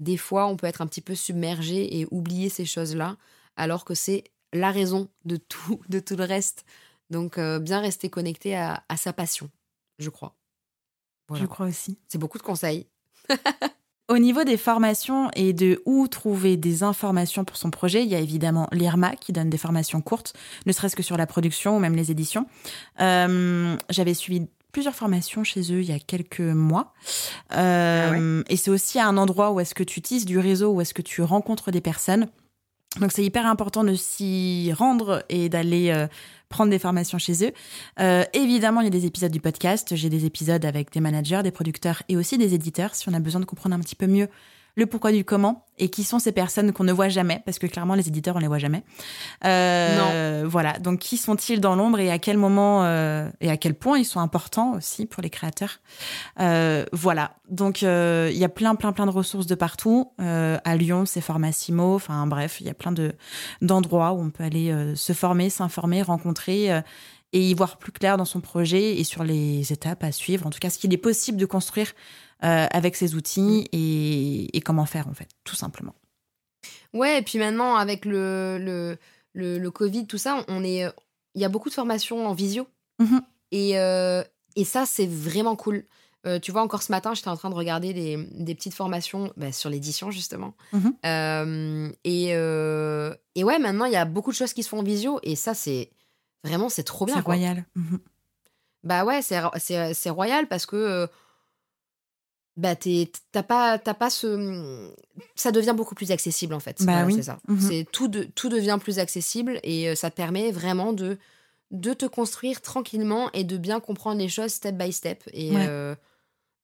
des fois, on peut être un petit peu submergé et oublier ces choses-là, alors que c'est la raison de tout, de tout le reste. Donc, euh, bien rester connecté à, à sa passion, je crois. Voilà. Je crois aussi. C'est beaucoup de conseils. Au niveau des formations et de où trouver des informations pour son projet, il y a évidemment l'IRMA qui donne des formations courtes, ne serait-ce que sur la production ou même les éditions. Euh, J'avais suivi plusieurs formations chez eux il y a quelques mois. Euh, Et c'est aussi un endroit où est-ce que tu tisses du réseau, où est-ce que tu rencontres des personnes. Donc c'est hyper important de s'y rendre et d'aller euh, prendre des formations chez eux. Euh, évidemment, il y a des épisodes du podcast. J'ai des épisodes avec des managers, des producteurs et aussi des éditeurs si on a besoin de comprendre un petit peu mieux le pourquoi du comment et qui sont ces personnes qu'on ne voit jamais parce que clairement les éditeurs on les voit jamais. Euh, Voilà. Donc qui sont-ils dans l'ombre et à quel moment euh, et à quel point ils sont importants aussi pour les créateurs? Euh, voilà. Donc il y a plein plein plein de ressources de partout. À Lyon c'est Formassimo. Enfin bref, il y a plein de d'endroits où on peut aller se former, s'informer, rencontrer. et y voir plus clair dans son projet et sur les étapes à suivre, en tout cas ce qu'il est possible de construire euh, avec ces outils et, et comment faire en fait, tout simplement. Ouais, et puis maintenant, avec le, le, le, le Covid, tout ça, on est. euh, Il y a beaucoup de formations en visio. Mhm. Et, euh, et ça, c'est vraiment cool. Euh, tu vois, encore ce matin, j'étais en train de regarder des, des petites formations bah, sur l'édition, justement. Mhm. Euh, et, euh, et ouais, maintenant, il y a beaucoup de choses qui se font en visio. Et ça, c'est vraiment, c'est trop bien. C'est royal. Mhm. Bah ouais, c'est, royal parce que bah t'as pas, t'as pas ce, ça devient beaucoup plus accessible en fait. Bah Voilà, oui. c'est ça. Mhm. C'est tout, de, tout devient plus accessible et ça te permet vraiment de, de te construire tranquillement et de bien comprendre les choses step by step. Et, Ouais. euh,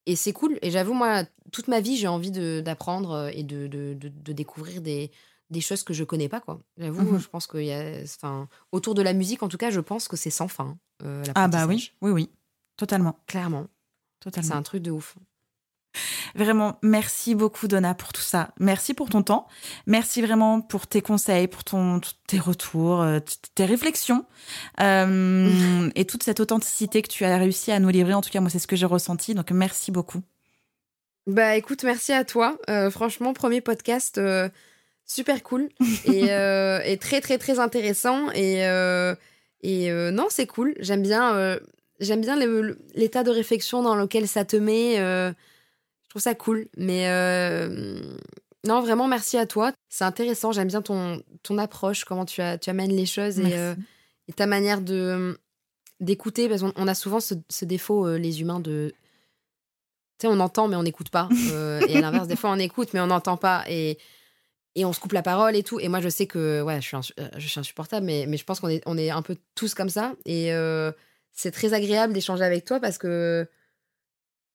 et c'est cool. Et j'avoue, moi, toute ma vie, j'ai envie d'apprendre et de, de, de, de découvrir des, des choses que je connais pas quoi. J'avoue, Mhm. je pense qu'il y a, enfin, autour de la musique, en tout cas, je pense que c'est sans fin. euh, Ah bah oui, oui, oui, totalement, Clairement. totalement. C'est un truc de ouf. Vraiment, merci beaucoup Donna pour tout ça. Merci pour ton temps. Merci vraiment pour tes conseils, pour ton, tes retours, euh, tes réflexions euh, et toute cette authenticité que tu as réussi à nous livrer. En tout cas, moi, c'est ce que j'ai ressenti. Donc, merci beaucoup. Bah écoute, merci à toi. Euh, franchement, premier podcast euh, super cool et, et, très très très intéressant. Et, et non, c'est cool. J'aime bien, j'aime bien l'état de réflexion dans lequel ça te met. Trouve ça cool. Mais non, vraiment, merci à toi. C'est intéressant. J'aime bien ton, ton approche, comment tu, as, tu amènes les choses et, et, ta manière de d'écouter. Parce qu'on a souvent ce, ce défaut, les humains, de tu sais, on entend, mais on n'écoute pas. Euh, et à l'inverse, des fois, on écoute, mais on n'entend pas. Et, et on se coupe la parole et tout. Et moi, je sais que ouais, je suis, euh, je suis insupportable, mais, mais je pense qu'on est, on est un peu tous comme ça. Et euh, c'est très agréable d'échanger avec toi parce que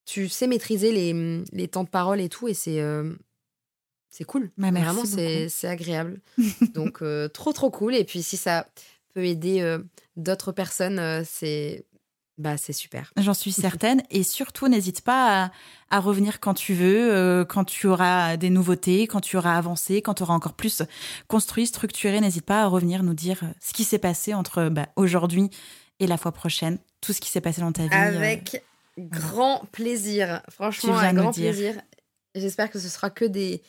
tu sais maîtriser les, les temps de parole et tout. Et c'est. c'est cool. Bah, Vraiment, c'est agréable. Donc, trop, trop cool. Et puis, si ça peut aider d'autres personnes, c'est bah, c'est super. J'en suis certaine. Et surtout, n'hésite pas à, revenir quand tu veux, euh, quand tu auras des nouveautés, quand tu auras avancé, quand tu auras encore plus construit, structuré. N'hésite pas à revenir nous dire ce qui s'est passé entre bah, aujourd'hui et la fois prochaine, tout ce qui s'est passé dans ta vie. Euh, Avec grand plaisir. Franchement, un grand plaisir. J'espère que ce sera que des,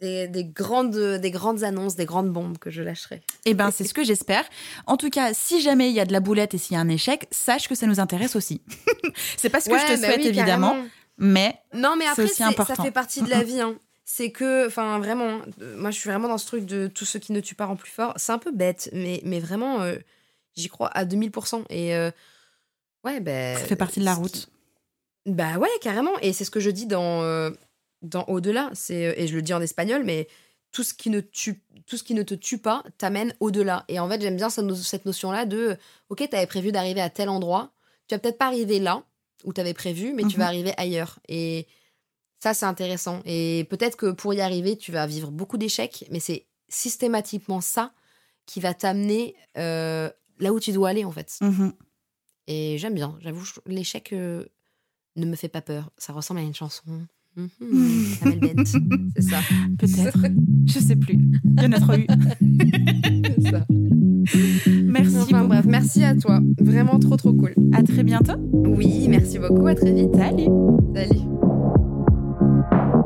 des, grandes, des grandes annonces, des grandes bombes que je lâcherai. Eh ben, c'est ce que j'espère. En tout cas, si jamais il y a de la boulette et s'il y a un échec, sache que ça nous intéresse aussi. c'est pas ce que je te bah souhaite, évidemment, mais, non, mais après, important. Ça fait partie de la vie. Hein. C'est que, enfin, vraiment, euh, moi, je suis vraiment dans ce truc de tout ce qui ne tue pas rend plus fort. C'est un peu bête, mais, mais vraiment, euh, j'y crois à 2000%. Et euh, ouais, ben. ça fait partie de la route. Bah ouais, carrément. Et c'est ce que je dis dans dans au-delà. C'est euh, et je le dis en espagnol, mais tout ce qui ne tue, tout ce qui ne te tue pas t'amène au-delà. Et en fait, j'aime bien cette notion-là de ok, tu avais prévu d'arriver à tel endroit, tu vas peut-être pas arriver là où tu avais prévu, mais tu vas mhm. arriver ailleurs. Et ça, c'est intéressant. Et peut-être que pour y arriver, tu vas vivre beaucoup d'échecs, mais c'est systématiquement ça qui va t'amener euh, là où tu dois aller, en fait. Mhm. Et j'aime bien. J'avoue, l'échec euh, ne me fait pas peur. Ça ressemble à une chanson. Mhm. c'est ça. Peut-être. Je sais plus. Il y en a trop eu. ça. Merci. Enfin, bref, merci à toi. Vraiment trop trop cool. À très bientôt. Oui, merci beaucoup. À très vite. Salut. Salut.